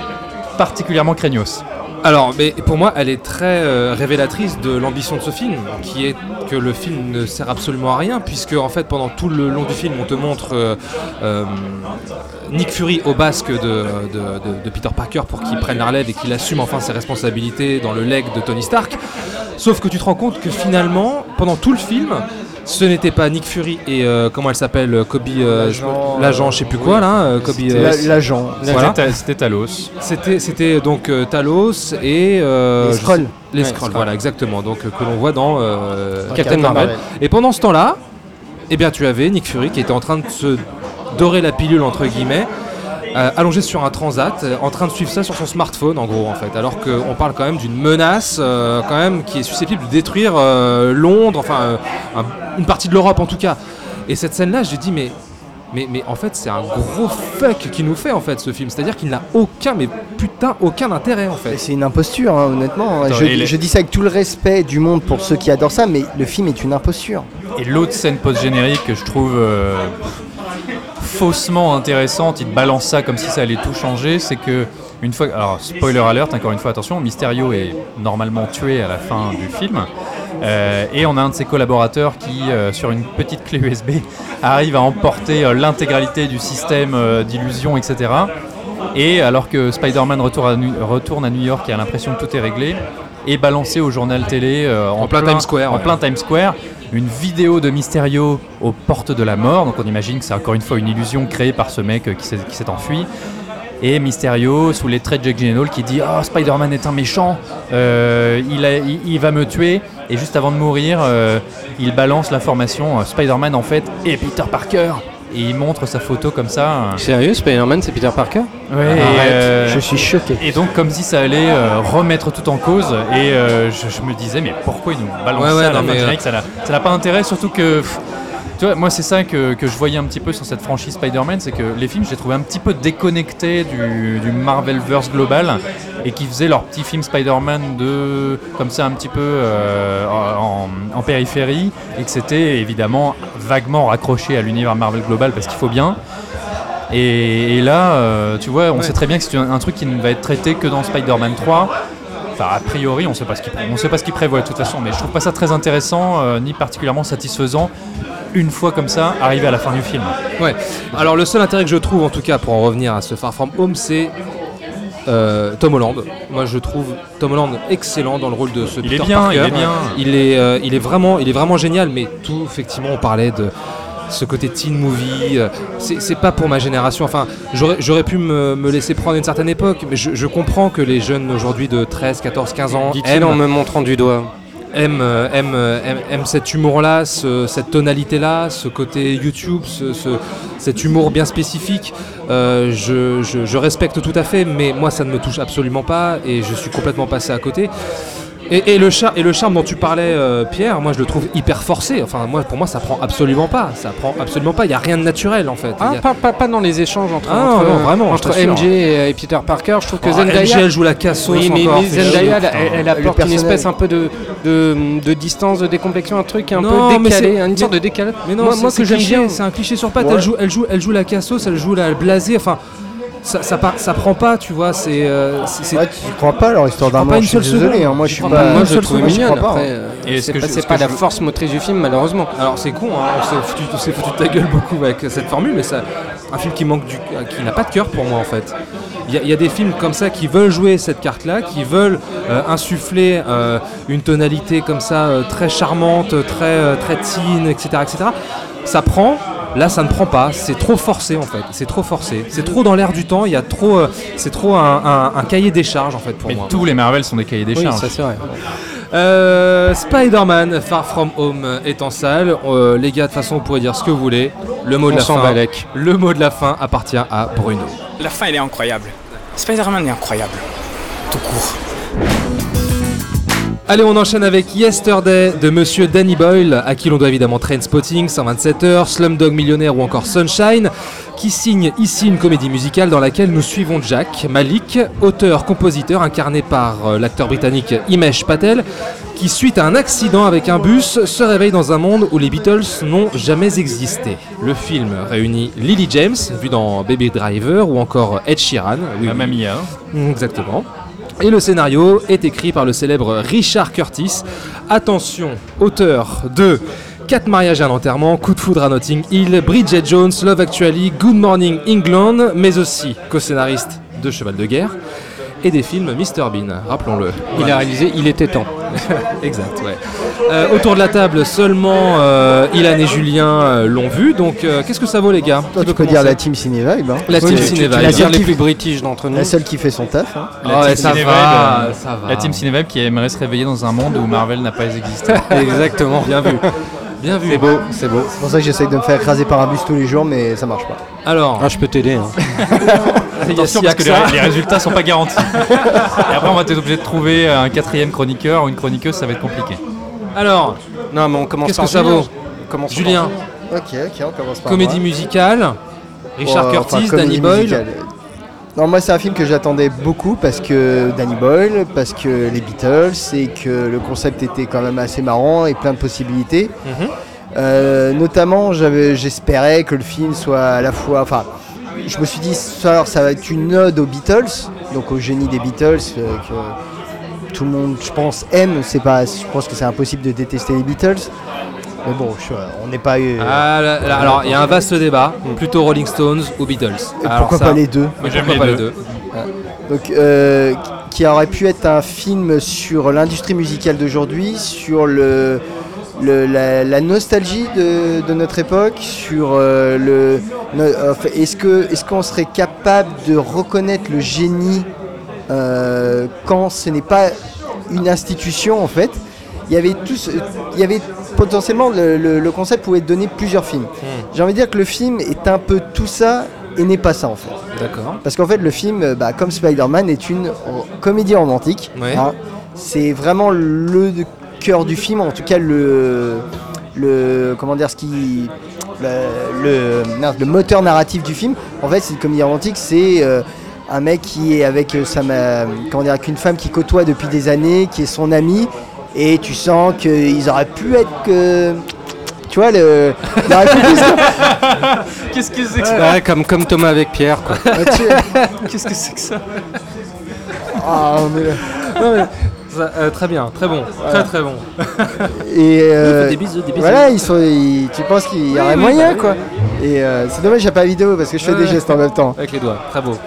particulièrement craignos. Alors, mais pour moi, elle est très euh, révélatrice de l'ambition de ce film, qui est que le film ne sert absolument à rien, puisque en fait, pendant tout le long du film, on te montre euh, euh, Nick Fury au basque de, de- de- de Peter Parker pour qu'il prenne la relève et qu'il assume enfin ses responsabilités dans le leg de Tony Stark. Sauf que tu te rends compte que finalement, pendant tout le film, ce n'était pas Nick Fury et euh, comment elle s'appelle, euh, Kobe, euh, L'agent, je- sais plus quoi là, Kobe. La- L'agent. Voilà. C'était Ta- C'était Talos. C'était, c'était donc euh, Talos et Les euh, Skrulls. Les Ouais, Skrulls, voilà, exactement. Donc que l'on voit dans euh, Dans Captain Captain Marvel. Marvel. Et pendant ce temps-là, eh bien, tu avais Nick Fury qui était en train de se dorer la pilule entre guillemets. Euh, allongé sur un transat, euh, en train de suivre ça sur son smartphone en gros en fait, alors qu'on parle quand même d'une menace euh, quand même qui est susceptible de détruire euh, Londres, enfin euh, un- une partie de l'Europe en tout cas. Et cette scène-là, je dis mais mais, mais en fait, c'est un gros fuck qui nous fait en fait ce film. C'est-à-dire qu'il n'a aucun, mais putain, aucun intérêt en fait. C'est une imposture, hein, honnêtement. Attends, je, et les- je dis ça avec tout le respect du monde pour ceux qui adorent ça, mais le film est une imposture. Et l'autre scène post-générique que je trouve euh, faussement intéressante, il te balance ça comme si ça allait tout changer, c'est que une fois, alors spoiler alert, encore une fois attention, Mysterio est normalement tué à la fin du film, euh, et on a un de ses collaborateurs qui, euh, sur une petite clé USB, arrive à emporter euh, l'intégralité du système d'illusion, etc. Et alors que Spider-Man retourne à, New- retourne à New York et a l'impression que tout est réglé, est balancé au journal télé en, En plein Times Square, en ouais. plein Times Square, une vidéo de Mysterio aux portes de la mort. Donc on imagine que c'est encore une fois une illusion créée par ce mec euh, qui s'est enfui. Et Mysterio, sous les traits de Jake Gyllenhaal, qui dit Oh, Spider-Man est un méchant, euh, il, va me tuer. Et juste avant de mourir, euh, il balance l'information Spider-Man en fait est Peter Parker. Et il montre sa photo comme ça. Sérieux, Spider-Man, c'est Peter Parker Ouais, Arrête, euh, Je suis choqué. et donc comme si ça allait euh, remettre tout en cause et euh, je, je me disais mais pourquoi ils nous balancent Ouais, ouais, ça à la fin mais, générique ça n'a ça n'a pas intérêt surtout que pff, tu vois moi c'est ça que, que je voyais un petit peu sur cette franchise Spider-Man c'est que les films je les trouvais un petit peu déconnectés du, du Marvelverse global et qui faisaient leur petit film Spider-Man de comme ça un petit peu euh, en, en périphérie et que c'était évidemment vaguement raccroché à l'univers Marvel global parce qu'il faut bien et, et là, euh, tu vois, on Ouais. sait très bien que c'est un, un truc qui ne va être traité que dans Spider-Man 3. Enfin, a priori, on sait pas ce qu'il on sait pas ce qu'il prévoit de toute façon, mais je trouve pas ça très intéressant euh, ni particulièrement satisfaisant. Une fois comme ça, arrivé à la fin du film. Ouais. Alors le seul intérêt que je trouve, en tout cas, pour en revenir à ce Far From Home, c'est euh, Tom Holland. Moi, je trouve Tom Holland excellent dans le rôle de ce Il Peter est bien, Parker. il est bien. Il est, euh, il est vraiment, il est vraiment génial. Mais tout, effectivement, on parlait de ce côté teen movie. euh, C'est c'est pas pour ma génération. Enfin, j'aurais j'aurais pu me, me laisser prendre à une certaine époque, mais je, je comprends que les jeunes aujourd'hui de 13, 14, 15 ans Dit-il aiment. en me montrant du doigt. Aime, euh, aime, euh, aime, aime cet humour-là, ce- cette tonalité-là, ce côté YouTube, ce- ce- cet humour bien spécifique, euh, je, je- je respecte tout à fait, mais moi ça ne me touche absolument pas et je suis complètement passé à côté. Et, et le, char- et le charme dont tu parlais, euh, Pierre, moi je le trouve hyper forcé. Enfin, moi, pour moi, ça prend absolument pas. Ça prend absolument pas. Il n'y a rien de naturel en fait. Ah, y a- pas, pas, pas dans les échanges entre, Ah, entre, non, vraiment, entre. MJ et, et Peter Parker. Je trouve que Oh, Zendaya. MJ, elle joue la cassos Oui, mais, encore, mais c'est Zendaya, elle, elle putain. apporte une espèce un peu de, de, de distance, de décomplexion, un truc un Non, peu décalé, c'est- une sorte de décalage. Mais non, moi, c'est- moi que j'aime bien. C'est un cliché sur pattes. Ouais. Elle, joue, elle, joue, elle joue la cassos, elle joue la blasée. Enfin, ça, ça, part- ça prend pas, tu vois. C'est. euh, Ouais, tu crois pas leur histoire d'amour, pas une je suis désolé. hein, Moi, Je suis pas. Moi, je trouve mignonne. hein. euh, est-ce c'est pas, ce pas la je- force motrice du film, malheureusement. Alors c'est con, hein, on s'est foutu, de ta gueule beaucoup avec cette formule, mais ça, un film qui manque du, qui n'a pas de cœur pour moi en fait. Il y, y a des films comme ça qui veulent jouer cette carte-là, qui veulent euh, insuffler euh, une tonalité comme ça euh, très charmante, très euh, très teen, etc., etc. Ça prend. Là, ça ne prend pas. C'est trop forcé en fait. C'est trop forcé. C'est trop dans l'air du temps. Il y a trop. euh, c'est trop un, un- un cahier des charges en fait pour Mais moi. tous les Marvel sont des cahiers des Oui, charges. ça c'est vrai. Euh, Spider-Man Far From Home est en salle. Euh, les gars, de toute façon, vous pourrez dire ce que vous voulez. Le mot de On la s'en fin. balèque. Le mot de la fin appartient à Bruno. La fin, elle est incroyable. Spider-Man est incroyable. Tout court. Allez, on enchaîne avec Yesterday de Monsieur Danny Boyle, à qui l'on doit évidemment Trainspotting, 127 heures, Slumdog Millionnaire ou encore Sunshine, qui signe ici une comédie musicale dans laquelle nous suivons Jack Malik, auteur-compositeur incarné par euh, l'acteur britannique Imesh Patel, qui suite à un accident avec un bus se réveille dans un monde où les Beatles n'ont jamais existé. Le film réunit Lily James, vue dans Baby Driver, ou encore Ed Sheeran, oui, Mamma. Mia. Exactement. Et le scénario est écrit par le célèbre Richard Curtis. Attention, auteur de 4 mariages et un enterrement, Coup de foudre à Notting Hill, Bridget Jones, Love Actually, Good Morning England, mais aussi co-scénariste de Cheval de guerre et des films Mr Bean, rappelons-le. Il a réalisé Il était temps. exact, ouais. Euh, autour de la table, seulement euh, Ilan et Julien euh, l'ont vu, donc euh, qu'est-ce que ça vaut les gars? Toi, tu peux dire la team Ciné Vibe. hein. La team Oui, La seule les qui- plus british d'entre nous. La seule qui fait son taf. hein. La Ah ouais, team ça va, ça va. La team Cinevibe qui aimerait se réveiller dans un monde où Marvel n'a pas existé. Exactement. Bien vu. Bien vu. C'est beau, c'est beau. C'est pour ça que j'essaye de me faire écraser par un bus tous les jours, mais ça marche pas. Alors, Ah, je peux t'aider. hein. Attention parce que que les, les résultats sont pas garantis. Et après on va être obligé de trouver un quatrième chroniqueur ou une chroniqueuse, ça va être compliqué. Alors, Non, mais on commence Qu'est-ce par que ça Julien. vaut Commence Julien, Ok, ok, on commence par comédie moi. musicale, Richard Oh, Curtis, enfin, Danny Boyle. musicale. Non, moi c'est un film que j'attendais beaucoup parce que Danny Boyle, parce que les Beatles et que le concept était quand même assez marrant et plein de possibilités. Mhm. Euh, notamment, j'avais- j'espérais que le film soit à la fois. Enfin, je me suis dit, ça, ça va être une ode aux Beatles, donc au génie des Beatles, euh, que tout le monde, je pense, aime. C'est pas, je pense que c'est impossible de détester les Beatles. Mais bon, je- on n'est pas eu. Ah, là, là, alors, il y a un vaste débat, plutôt Rolling Stones ou Beatles. Et Alors pourquoi ça- pas les deux j'aime pas les deux. Donc, euh, qui aurait pu être un film sur l'industrie musicale d'aujourd'hui, sur le, le- la, la nostalgie de, de notre époque, sur euh, le. est-ce que est-ce qu'on serait capable de reconnaître le génie euh, quand ce n'est pas une institution en fait? Il y avait tous, il y avait potentiellement le, le- le concept pouvait donner plusieurs films. J'ai envie de dire que le film est un peu tout ça et n'est pas ça en fait. D'accord. Parce qu'en fait, le film, euh, bah, comme Spider-Man, est une comédie romantique. Ouais. hein. C'est vraiment le cœur du film, en tout cas le, le comment dire, ce qui, le, le, moteur narratif du film. En fait, c'est une comédie romantique, c'est euh, un mec qui est avec euh, sa, ma- comment dire, avec une femme qui côtoie depuis des années, qui est son amie, et tu sens qu'ils auraient pu être que, tu vois, le, Qu'est-ce que c'est que ça Ouais, comme, comme Thomas avec Pierre. Quoi. Ah, Qu'est-ce que c'est que ça? Ah. Non, mais ça, euh, très bien, très bon, très très bon. Et euh, Des bisous, des bisous. voilà, ils sont, ils- tu penses qu'il y aurait oui, moyen bah oui. quoi. Et euh, c'est dommage, j'ai pas la vidéo parce que je fais des gestes en même temps. Avec les doigts, très beau.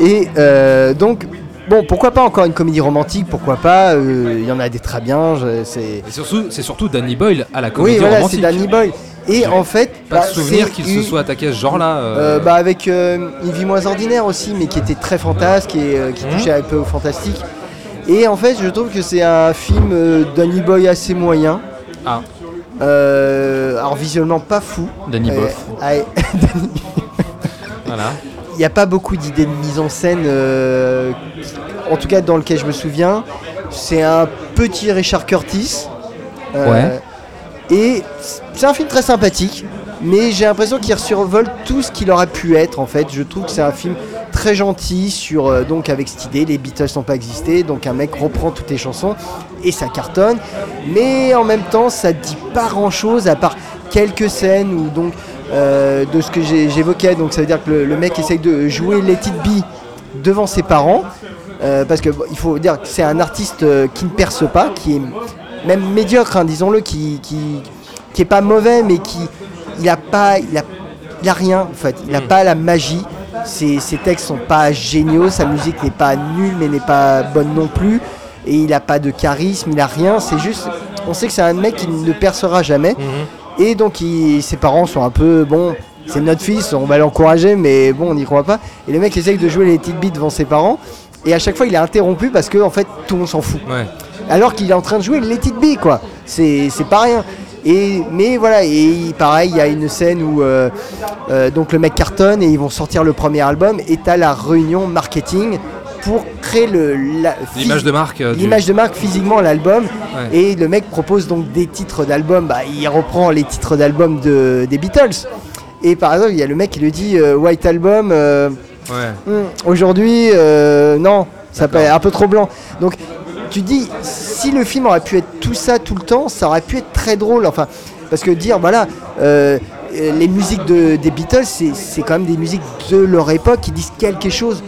Et euh, donc, bon, pourquoi pas encore une comédie romantique Pourquoi pas euh, Il y en a des très bien. c'est surtout, c'est surtout Danny Boyle à la comédie oui, voilà, c'est romantique. Danny Boyle. Et en fait, Pas bah, de souvenir c'est qu'il une- se soit attaqué à ce genre-là. euh, Euh, bah avec une vie moins ordinaire aussi, mais qui était très fantasque et qui Mhm. touchait un peu au fantastique. Et en fait, je trouve que c'est un film Danny Boy assez moyen. Ah. Alors visuellement pas fou. Danny Boff. ah, Danny- Voilà. Il n'y a pas beaucoup d'idées de mise en scène, euh, en tout cas dans lequel je me souviens. C'est un petit Richard Curtis. Euh, Ouais. Et c'est un film très sympathique, mais j'ai l'impression qu'il survole tout ce qu'il aurait pu être en fait. Je trouve que c'est un film très gentil sur euh, donc avec cette idée, les Beatles n'ont pas existé, donc un mec reprend toutes les chansons et ça cartonne. Mais en même temps, ça dit pas grand chose à part quelques scènes où donc euh, de ce que j'évoquais, donc ça veut dire que le, le mec essaye de jouer Let It Be devant ses parents. Euh, parce que bon, il faut dire que c'est un artiste euh, qui ne perce pas, qui est même médiocre, hein, disons-le, qui, qui, qui est pas mauvais, mais qui il a pas, il a, il a rien en fait, il a pas la magie. Ses, ses textes sont pas géniaux, sa musique n'est pas nulle, mais n'est pas bonne non plus, et il a pas de charisme, il a rien. C'est juste, on sait que c'est un mec qui ne percera jamais, et donc il- ses parents sont un peu bon. C'est notre fils, on va l'encourager, mais bon, on n'y croit pas. Et le mec essaye de jouer les petites beats devant ses parents, et à chaque fois il est interrompu parce que en fait tout le monde s'en fout Ouais. alors qu'il est en train de jouer Let It Be quoi. C'est c'est pas rien. Et, mais voilà, et pareil, il y a une scène où euh, euh, donc le mec cartonne et ils vont sortir le premier album et t'as la réunion marketing pour créer L'image de marque. euh, du- l'image de marque physiquement l'album Ouais. et le mec propose donc des titres d'album bah, il reprend les titres d'album de, des Beatles et par exemple il y a le mec qui lui dit euh, White Album euh, Ouais. Hum, Aujourd'hui, non, ça paraît un peu trop blanc. Donc, tu dis, si le film aurait pu être tout ça tout le temps, ça aurait pu être très drôle. Enfin, parce que dire, voilà, les musiques de- des Beatles, c'est quand même des musiques de leur époque qui disent quelque chose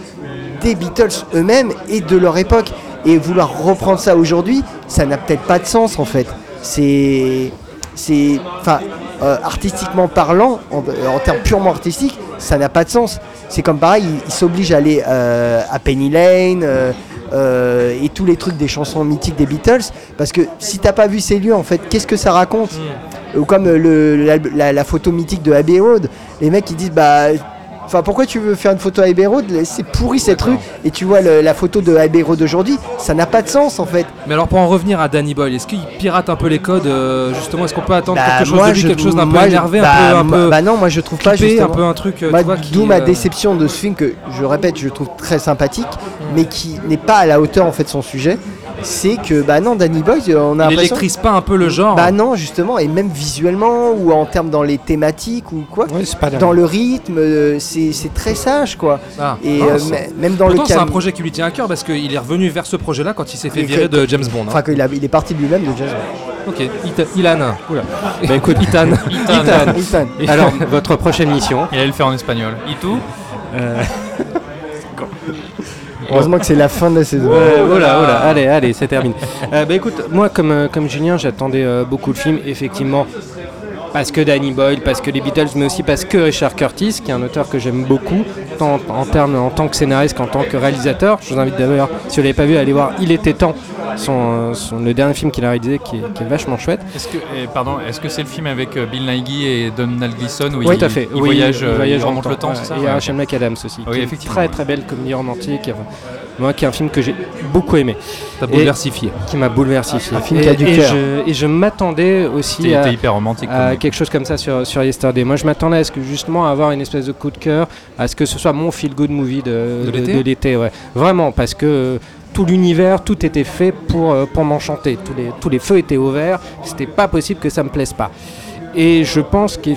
des Beatles eux-mêmes et de leur époque. Et vouloir reprendre ça aujourd'hui, ça n'a peut-être pas de sens en fait. C'est. C'est. Enfin, euh, artistiquement parlant, en, en termes purement artistiques, ça n'a pas de sens. C'est comme pareil, il, il s'oblige à aller euh, à Penny Lane euh, euh, et tous les trucs des chansons mythiques des Beatles, parce que si t'as pas vu ces lieux, en fait, qu'est-ce que ça raconte? Ou comme euh, le, la, la- la photo mythique de Abbey Road, les mecs ils disent bah. Enfin, pourquoi tu veux faire une photo à Abbey Road C'est pourri cette rue. Et tu vois le- la photo de Abbey Road aujourd'hui, ça n'a pas de sens en fait. Mais alors pour en revenir à Danny Boyle, est-ce qu'il pirate un peu les codes euh, Justement, est-ce qu'on peut attendre Bah, quelque chose moi, de lui, quelque chose d'un peu énervé, bah, un peu, un peu bah non, moi je trouve pas justement. un peu un truc. euh, D'où ma euh, déception de ce film que je répète, je trouve très sympathique, mais qui n'est pas à la hauteur en fait de son sujet. C'est que bah non, Danny Boy, on a Il l'impression. électrise pas un peu le genre. Bah non, justement, et même visuellement ou en termes dans les thématiques ou quoi, c'est pas dans le rythme, euh, c'est c'est très sage quoi. Ah. Et euh, même dans Pourtant, le c'est un projet qui lui tient à cœur parce qu'il est revenu vers ce projet-là quand il s'est fait Et virer que- de James Bond. hein. Enfin, qu'il a- il est parti de lui-même de James Bond. Ok, Ita- Ilan. Oula. Bah écoute, Itan. Ethan. Ethan. Alors, votre prochaine mission Il allait le faire en espagnol. Itou euh, Heureusement que c'est la fin de la saison. Euh, voilà, voilà, allez, allez, c'est terminé. Euh, bah écoute, moi comme, euh, comme Julien, j'attendais euh, beaucoup le film, effectivement, parce que Danny Boyle, parce que les Beatles, mais aussi parce que Richard Curtis, qui est un auteur que j'aime beaucoup, tant en, termes, en tant que scénariste qu'en tant que réalisateur. Je vous invite d'ailleurs, si vous ne l'avez pas vu, à aller voir Il était temps, son, son- le dernier film qu'il a réalisé, qui est, qui est vachement chouette. Est-ce que, eh, pardon, est-ce que c'est le film avec euh, Bill Nighy et Donald Gleason où Oui, il, tout à fait. il Oui, voyage, il euh, voyage il dans remonte le temps, ouais. c'est ça Et il y a Ouais. Rachel McAdams aussi, Oui, qui est une effectivement, très très belle comédie romantique. qui est- Moi, qui est un film que j'ai beaucoup aimé. T'as bouleversifié. Qui m'a bouleversifié. Un film et, qui a du et cœur. je, et je m'attendais aussi t'es hyper romantique. à quelque chose comme ça sur, sur Yesterday. Moi, je m'attendais à ce que justement à avoir une espèce de coup de cœur, à ce que ce soit mon feel good movie de, De de- l'été. Ouais. Vraiment, parce que euh, tout l'univers, tout était fait pour, euh, pour m'enchanter. Tous les, tous les feux étaient ouverts. C'était pas possible que ça me plaise pas. Et je pense que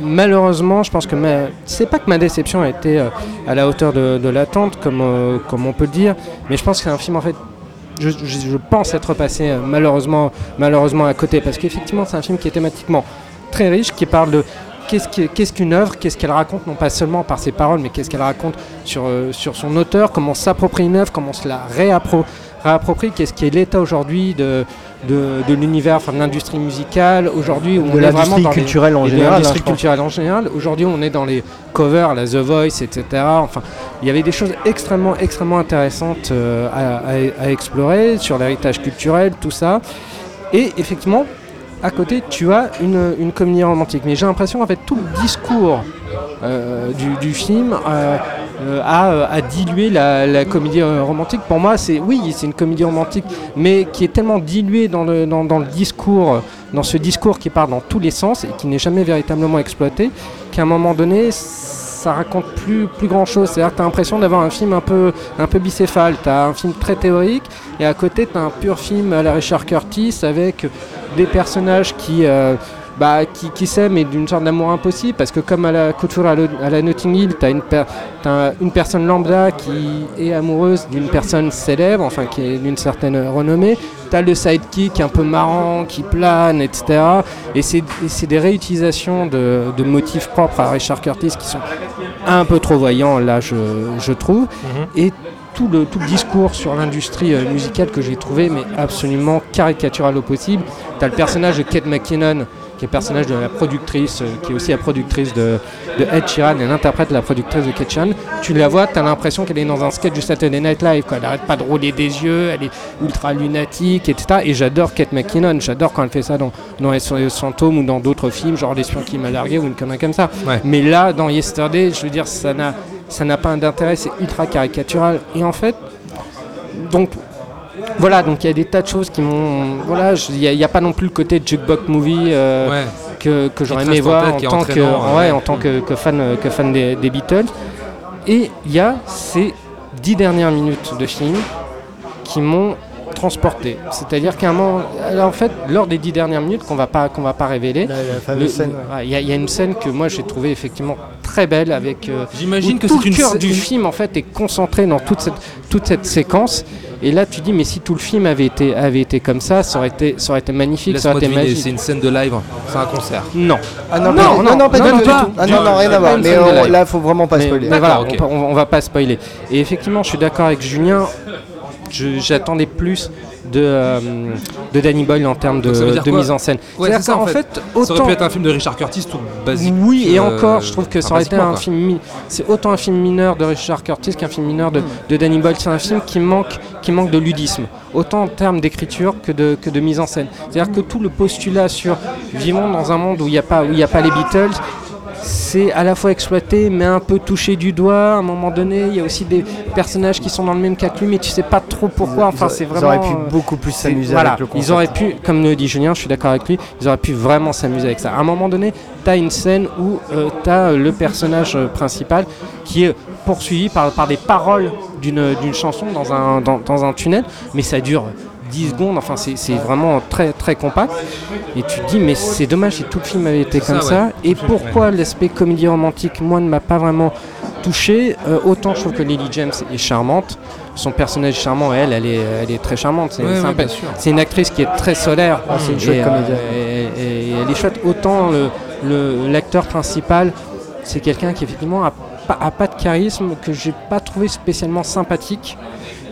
malheureusement, je pense que ma... c'est pas que ma déception a été euh, à la hauteur de, de l'attente, comme, euh, comme on peut le dire, mais je pense que c'est un film en fait. Je, je- je pense être passé euh, malheureusement, malheureusement à côté, parce qu'effectivement, c'est un film qui est thématiquement très riche, qui parle de qu'est-ce qu'une œuvre, qu'est-ce qu'elle raconte, non pas seulement par ses paroles, mais qu'est-ce qu'elle raconte sur, euh, sur son auteur, comment s'approprier une œuvre, comment se la réappro- réapproprie, qu'est-ce qui est l'état aujourd'hui de, de, de l'univers, enfin de l'industrie musicale, aujourd'hui où De on est vraiment l'industrie dans les- en général, l'industrie hein, pense. culturelle en général. Aujourd'hui, on est dans les covers, la The Voice, etc. Enfin, il y avait des choses extrêmement, extrêmement intéressantes euh, à, à- à explorer sur l'héritage culturel, tout ça. Et effectivement, à côté, tu as une, comédie romantique. Mais j'ai l'impression qu'en fait, tout le discours euh, du, film euh, euh, à diluer la, comédie romantique. Pour moi, c'est oui, c'est une comédie romantique, mais qui est tellement diluée dans le, dans, le discours, dans ce discours qui part dans tous les sens et qui n'est jamais véritablement exploité, qu'à un moment donné, ça raconte plus, grand chose. C'est-à-dire que tu as l'impression d'avoir un film un peu, un peu bicéphale. Tu as un film très théorique et à côté, tu as un pur film à la Richard Curtis avec des personnages qui. euh, bah, qui, qui s'aiment et d'une sorte d'amour impossible parce que comme à la couture à, la Notting Hill, tu as, une per- t'as une personne lambda qui est amoureuse d'une personne célèbre, enfin qui est d'une certaine renommée, tu as le sidekick un peu marrant qui plane, etc. Et c'est des réutilisations de, de motifs propres à Richard Curtis qui sont un peu trop voyants là je, je trouve. Et tout le, tout le discours sur l'industrie euh, musicale que j'ai trouvé mais absolument caricatural au possible. Tu as le personnage de Kate McKinnon qui est le personnage de la productrice, euh, qui est aussi la productrice de, de Ed Sheeran, elle interprète la productrice de Kate Sheeran. Tu la vois, tu as l'impression qu'elle est dans un sketch du Saturday Night Live, quoi. elle n'arrête pas de rouler des yeux, elle est ultra lunatique, etc. Et j'adore Kate McKinnon, j'adore quand elle fait ça dans, dans SOS Fantôme ou dans d'autres films, genre L'espion qui m'a largué ou une connerie comme ça. Mais là, dans Yesterday, je veux dire, ça n'a ça n'a pas d'intérêt, c'est ultra caricatural. Et en fait, donc voilà, donc il y a des tas de choses qui m'ont. Voilà, il n'y a, il y a pas non plus le côté jukebox movie euh, Ouais. que, que j'aurais aimé voir en tant, que, ouais, ouais. en tant que, que fan, euh, que fan des, des Beatles. Et il y a ces dix dernières minutes de film qui m'ont transporté. C'est-à-dire qu'à un moment, alors, en fait, lors des dix dernières minutes qu'on va pas qu'on va pas révéler, ouais, il y, a- il y a une scène que moi j'ai trouvé effectivement très belle avec. euh, J'imagine que tout le cœur du film en fait est concentré dans toute cette toute cette séquence. Et là, tu dis, mais si tout le film avait été avait été comme ça, ça aurait été ça aurait été magnifique, ça aurait été magique. c'est une scène de live, c'est un concert. Non. Ah non, non, non, non, pas du tout, du tout. Ah non, non, rien à voir. Mais là, faut vraiment pas spoiler. mais voilà, on va pas spoiler. Et effectivement, je suis d'accord avec Julien. J'attendais plus de, euh, de Danny Boyle en termes de, mise en scène. Ouais, C'est-à-dire qu'en en fait. fait, Ça aurait autant- pu être un film de Richard Curtis tout basique. oui, et euh, encore, je trouve que ça aurait été un quoi. film. mi- C'est autant un film mineur de Richard Curtis qu'un film mineur de, de Danny Boyle. C'est un film qui manque, qui manque de ludisme, autant en termes d'écriture que de, que de mise en scène. C'est-à-dire que tout le postulat sur vivons dans un monde où il n'y a, pas- où il y a pas les Beatles. C'est à la fois exploité, mais un peu touché du doigt. À un moment donné, il y a aussi des personnages qui sont dans le même cas que lui, mais tu sais pas trop pourquoi. Enfin, c'est ils vraiment. auraient pu euh, beaucoup plus s'amuser voilà, avec le Ils auraient pu, comme le dit Julien, je suis d'accord avec lui, ils auraient pu vraiment s'amuser avec ça. À un moment donné, tu as une scène où tu as le personnage euh, principal qui est poursuivi par, par des paroles d'une d'une chanson dans un, dans, dans un tunnel, mais ça dure 10 secondes, enfin c'est c'est vraiment très très compact. Et tu te dis, mais c'est dommage si tout le film avait été comme ça, ça. ouais. Et le pourquoi l'aspect comédie romantique, moi, ne m'a pas vraiment touché Euh, Autant je trouve que Lily James est charmante. Son personnage est charmant, elle, elle est, elle est très charmante. C'est Ouais, une actrice qui est très solaire. Ah, c'est une Et, chouette euh, comédienne. et- et- et elle est chouette. Autant le- le- l'acteur principal, c'est quelqu'un qui effectivement a pas, a pas de charisme, que j'ai pas trouvé spécialement sympathique,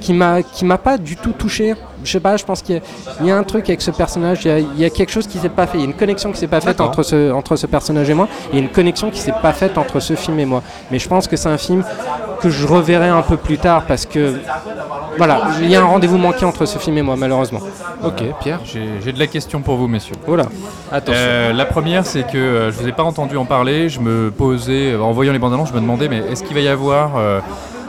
qui m'a qui m'a pas du tout touché. Je sais pas, je pense qu'il y, a- il y a un truc avec ce personnage, il y a, il y a quelque chose qui s'est pas fait, il y a une connexion qui s'est pas faite entre ce, entre ce personnage et moi, il y a une connexion qui s'est pas faite entre ce film et moi. Mais je pense que c'est un film que je reverrai un peu plus tard parce que voilà, il y a un rendez-vous manqué entre ce film et moi malheureusement. Ok, Pierre J'ai de la question pour vous, messieurs. Voilà. Attention. Euh, la première, c'est que euh, je vous ai pas entendu en parler. Je me posais, en voyant les bandes annonces, je me demandais, mais est-ce qu'il va y avoir euh,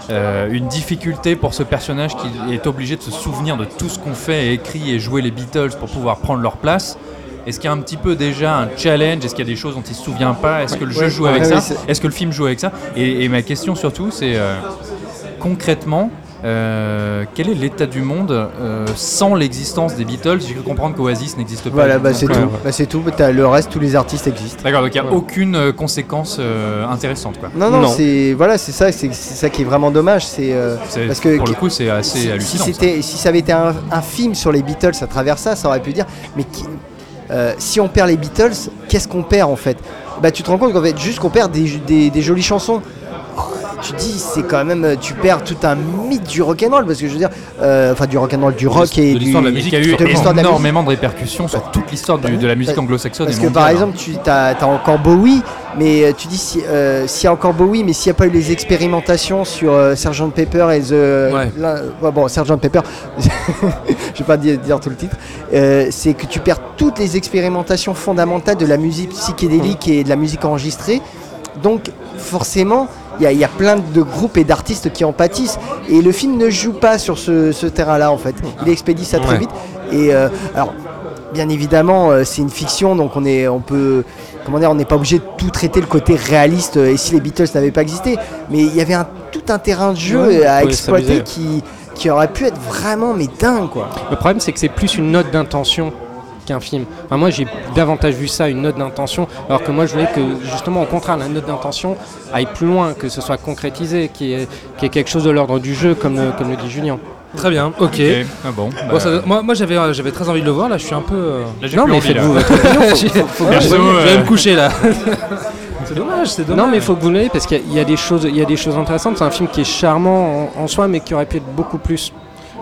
euh, une difficulté pour ce personnage qui est obligé de se souvenir de tout ce qu'on fait et écrit et jouer les Beatles pour pouvoir prendre leur place. Est-ce qu'il y a un petit peu déjà un challenge? Est-ce qu'il y a des choses dont il se souvient pas? Est-ce que le jeu Ouais, joue avec ouais, ça? Est-ce que le film joue avec ça? Et, et ma question surtout, c'est euh, concrètement. Euh, quel est l'état du monde euh, sans l'existence des Beatles? J'ai cru comprendre qu'Oasis n'existe pas. Voilà, bah c'est euh, tout. Bah, c'est tout. T'as- Le reste, tous les artistes existent. D'accord, donc il n'y a Ouais. aucune conséquence euh, intéressante quoi. Non, non, c'est voilà, c'est ça, c'est c'est ça qui est vraiment dommage, c'est euh, C'est- parce que pour le coup, c'est assez si, hallucinant, Si, c'était, si ça avait été un, un film sur les Beatles à travers ça, ça aurait pu dire, mais qui- euh, si on perd les Beatles, qu'est-ce qu'on perd en fait? Bah, tu te rends compte qu'en fait, juste qu'on perd des, des- des jolies chansons. Tu dis, c'est quand même, tu perds tout un mythe du rock'n'roll parce que je veux dire, euh, enfin du rock'n'roll, du rock et de l'histoire de la musique, a eu énormément de répercussions sur toute l'histoire de la musique anglo-saxonne. Parce que par mondiale. exemple, tu as, encore Bowie, mais euh, tu dis si- euh, s'il y a encore Bowie, mais s'il n'y a pas eu les expérimentations sur euh, Sgt Pepper et The. bon, Sgt Pepper, je vais pas dire, tout le titre, euh, c'est que tu perds toutes les expérimentations fondamentales de la musique psychédélique et de la musique enregistrée. Donc, forcément, il y, a- il y a plein de groupes et d'artistes qui en pâtissent. Et le film ne joue pas sur ce, ce terrain-là, en fait. Il expédie ça très Ouais. vite. Et euh, alors, bien évidemment, euh, c'est une fiction, donc on, est, on peut. Comment dire, on n'est pas obligé de tout traiter le côté réaliste euh, et si les Beatles n'avaient pas existé. Mais il y avait un, tout un terrain de jeu Ouais, à exploiter qui, qui aurait pu être vraiment mais dingue quoi. Le problème, c'est que c'est plus une note d'intention qu'un film. Enfin, moi, j'ai davantage vu ça, une note d'intention, alors que moi, je voulais que, justement, au contraire, la note d'intention aille plus loin, que ce soit concrétisé, qu'il y, ait- qu'il y ait quelque chose de l'ordre du jeu, comme le, comme le dit Julien. Très bien, ok. Ah bon, Bon, bah, ça- moi, moi j'avais, euh, j'avais très envie de le voir, là je suis un peu. euh, Là, j'ai Non, mais faites-vous votre opinion. je, vais, euh, me coucher là. c'est dommage, c'est dommage. Non, mais il faut que vous l'ayez parce qu'il y a- il y, a des choses, il y a des choses intéressantes. C'est un film qui est charmant en, en soi, mais qui aurait pu être beaucoup plus.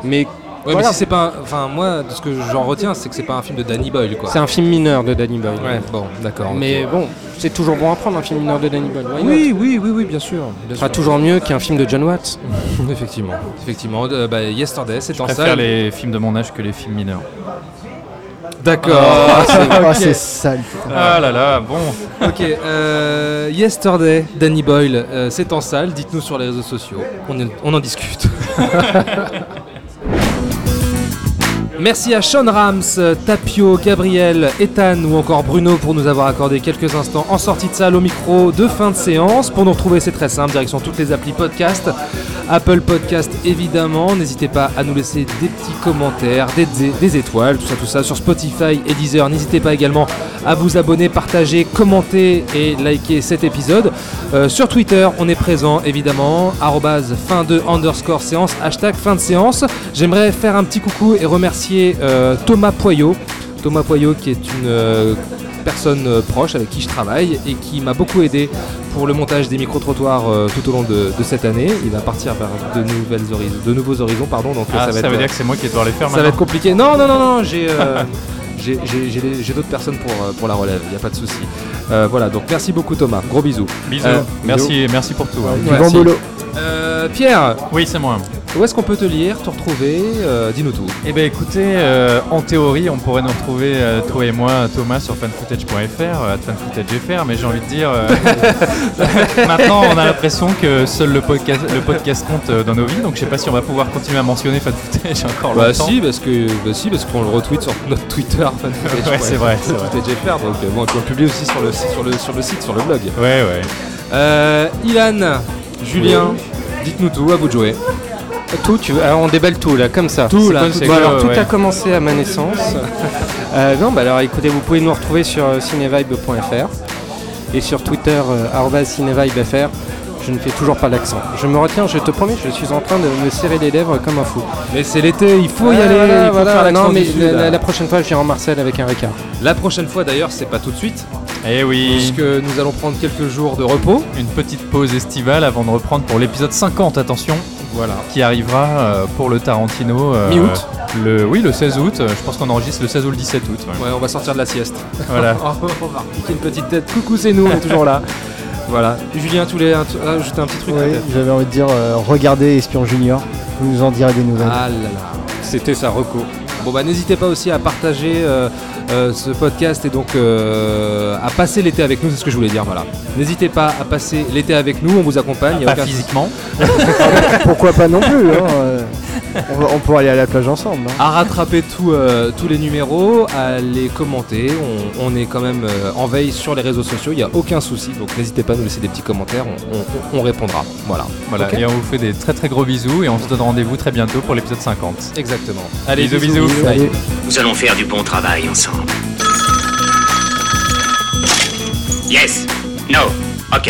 Mais Ouais, voilà. mais si c'est pas. un- Enfin, moi, de ce que j'en retiens, c'est que c'est pas un film de Danny Boyle quoi. c'est un film mineur de Danny Boyle. Ouais, bon, d'accord. Mais bon, c'est toujours bon à prendre un film mineur de Danny Boyle. Oui, oui, oui, oui, bien sûr. Bien Ce sera sûr. toujours mieux qu'un film de John Watts. effectivement, effectivement. Euh, bah, Yesterday, c'est Je en préfère salle. les films de mon âge que les films mineurs. D'accord. Ah, c'est Ok. ah, c'est sale. putain. Ah là là, bon. Ok, euh, Yesterday, Danny Boyle, euh, c'est en salle. Dites-nous sur les réseaux sociaux. On, est- on en discute. Merci à Sean Rams, Tapio, Gabriel, Ethan ou encore Bruno pour nous avoir accordé quelques instants en sortie de salle au micro de fin de séance. Pour nous retrouver, c'est très simple, direction toutes les applis podcast, Apple Podcast évidemment. N'hésitez pas à nous laisser des petits commentaires, des, étoiles, tout ça, tout ça sur Spotify et Deezer. N'hésitez pas également à vous abonner, partager, commenter et liker cet épisode. Euh, sur Twitter, on est présent évidemment, fin de underscore séance, hashtag fin de séance. J'aimerais faire un petit coucou et remercier euh, Thomas Poyot. Thomas Poyot qui est une euh, personne euh, proche avec qui je travaille et qui m'a beaucoup aidé pour le montage des micro-trottoirs euh, tout au long de, de cette année. Il va partir vers de, nouvelles horizons, de nouveaux horizons, pardon, donc Ah, ça va être, veut dire que c'est moi qui vais devoir les faire ça va être compliqué. Non, non, non, non, j'ai euh, j'ai- d'autres personnes pour, pour la relève, il n'y a pas de souci. Euh, voilà, donc merci beaucoup Thomas, gros bisous. Bisous. Euh, merci, merci pour tout. hein. Ouais, bon boulot. Euh, Pierre, Oui, c'est moi. Où est-ce qu'on peut te lire, te retrouver Euh, Dis-nous tout. Eh ben écoutez, euh, en théorie, on pourrait nous retrouver, euh, toi et moi, Thomas, sur fanfootage.fr, fanfootage.fr, mais j'ai envie de dire, maintenant on a l'impression que seul le podcast, le podcast compte dans nos vies, donc je sais pas si on va pouvoir continuer à mentionner fanfootage encore Bah longtemps. si, parce que bah si, parce qu'on le retweet sur notre Twitter. fanfootage. Ouais, c'est vrai, c'est vrai. Donc bon, tu le publies aussi sur le, sur, le, sur le site, sur le blog. Ouais, ouais. Ilan, Julien, dites-nous tout, à vous de jouer. Tout, tu veux- alors on déballe tout là, comme ça. Tout, là, tout alors, tout ouais. a commencé à ma naissance. Euh, non, bah alors écoutez, vous pouvez nous retrouver sur euh, cinevibe.fr et sur Twitter euh, cinevibefr. Je ne fais toujours pas l'accent. Je me retiens, je te promets, je suis en train de me serrer les lèvres comme un fou. Mais c'est l'été, il faut y Ah, aller, voilà, il faut voilà. faire l'accent Non, mais du Sud, la, prochaine fois, j'irai en Marseille avec un Ricard. La prochaine fois d'ailleurs, c'est pas tout de suite, Eh oui. puisque nous allons prendre quelques jours de repos. Une petite pause estivale avant de reprendre pour l'épisode 50, attention, Voilà. qui arrivera euh, pour le Tarantino. euh, Mi-août. le, Oui, le 16 août. euh, Je pense qu'on enregistre le 16 ou le 17 août. ouais. Ouais, on va sortir de la sieste. Voilà. on va repiquer une petite tête. Coucou, c'est nous, on est toujours là. Voilà. Julien, tu voulais ajouter un petit truc Oui, j'avais envie de dire, euh, regardez Espion Junior, vous nous en direz des nouvelles. Ah là là. C'était sa reco. Bon bah n'hésitez pas aussi à partager euh, euh, ce podcast et donc euh, à passer l'été avec nous, c'est ce que je voulais dire, voilà. N'hésitez pas à passer l'été avec nous, on vous accompagne. il y a Pas aucun- physiquement. Pourquoi pas non plus hein, euh, on, va- on pourrait aller à la plage ensemble. hein. À rattraper tout, euh, tous les numéros, à les commenter. On, on est quand même euh, en veille sur les réseaux sociaux, il n'y a aucun souci. Donc n'hésitez pas à nous laisser des petits commentaires, on, on- on répondra. Voilà. Voilà. Et on vous fait des très très gros bisous et on se donne rendez-vous très bientôt pour l'épisode 50. Exactement. Allez, bisous, bisous. Bye. Nous allons faire du bon travail ensemble. Yes. No. Ok.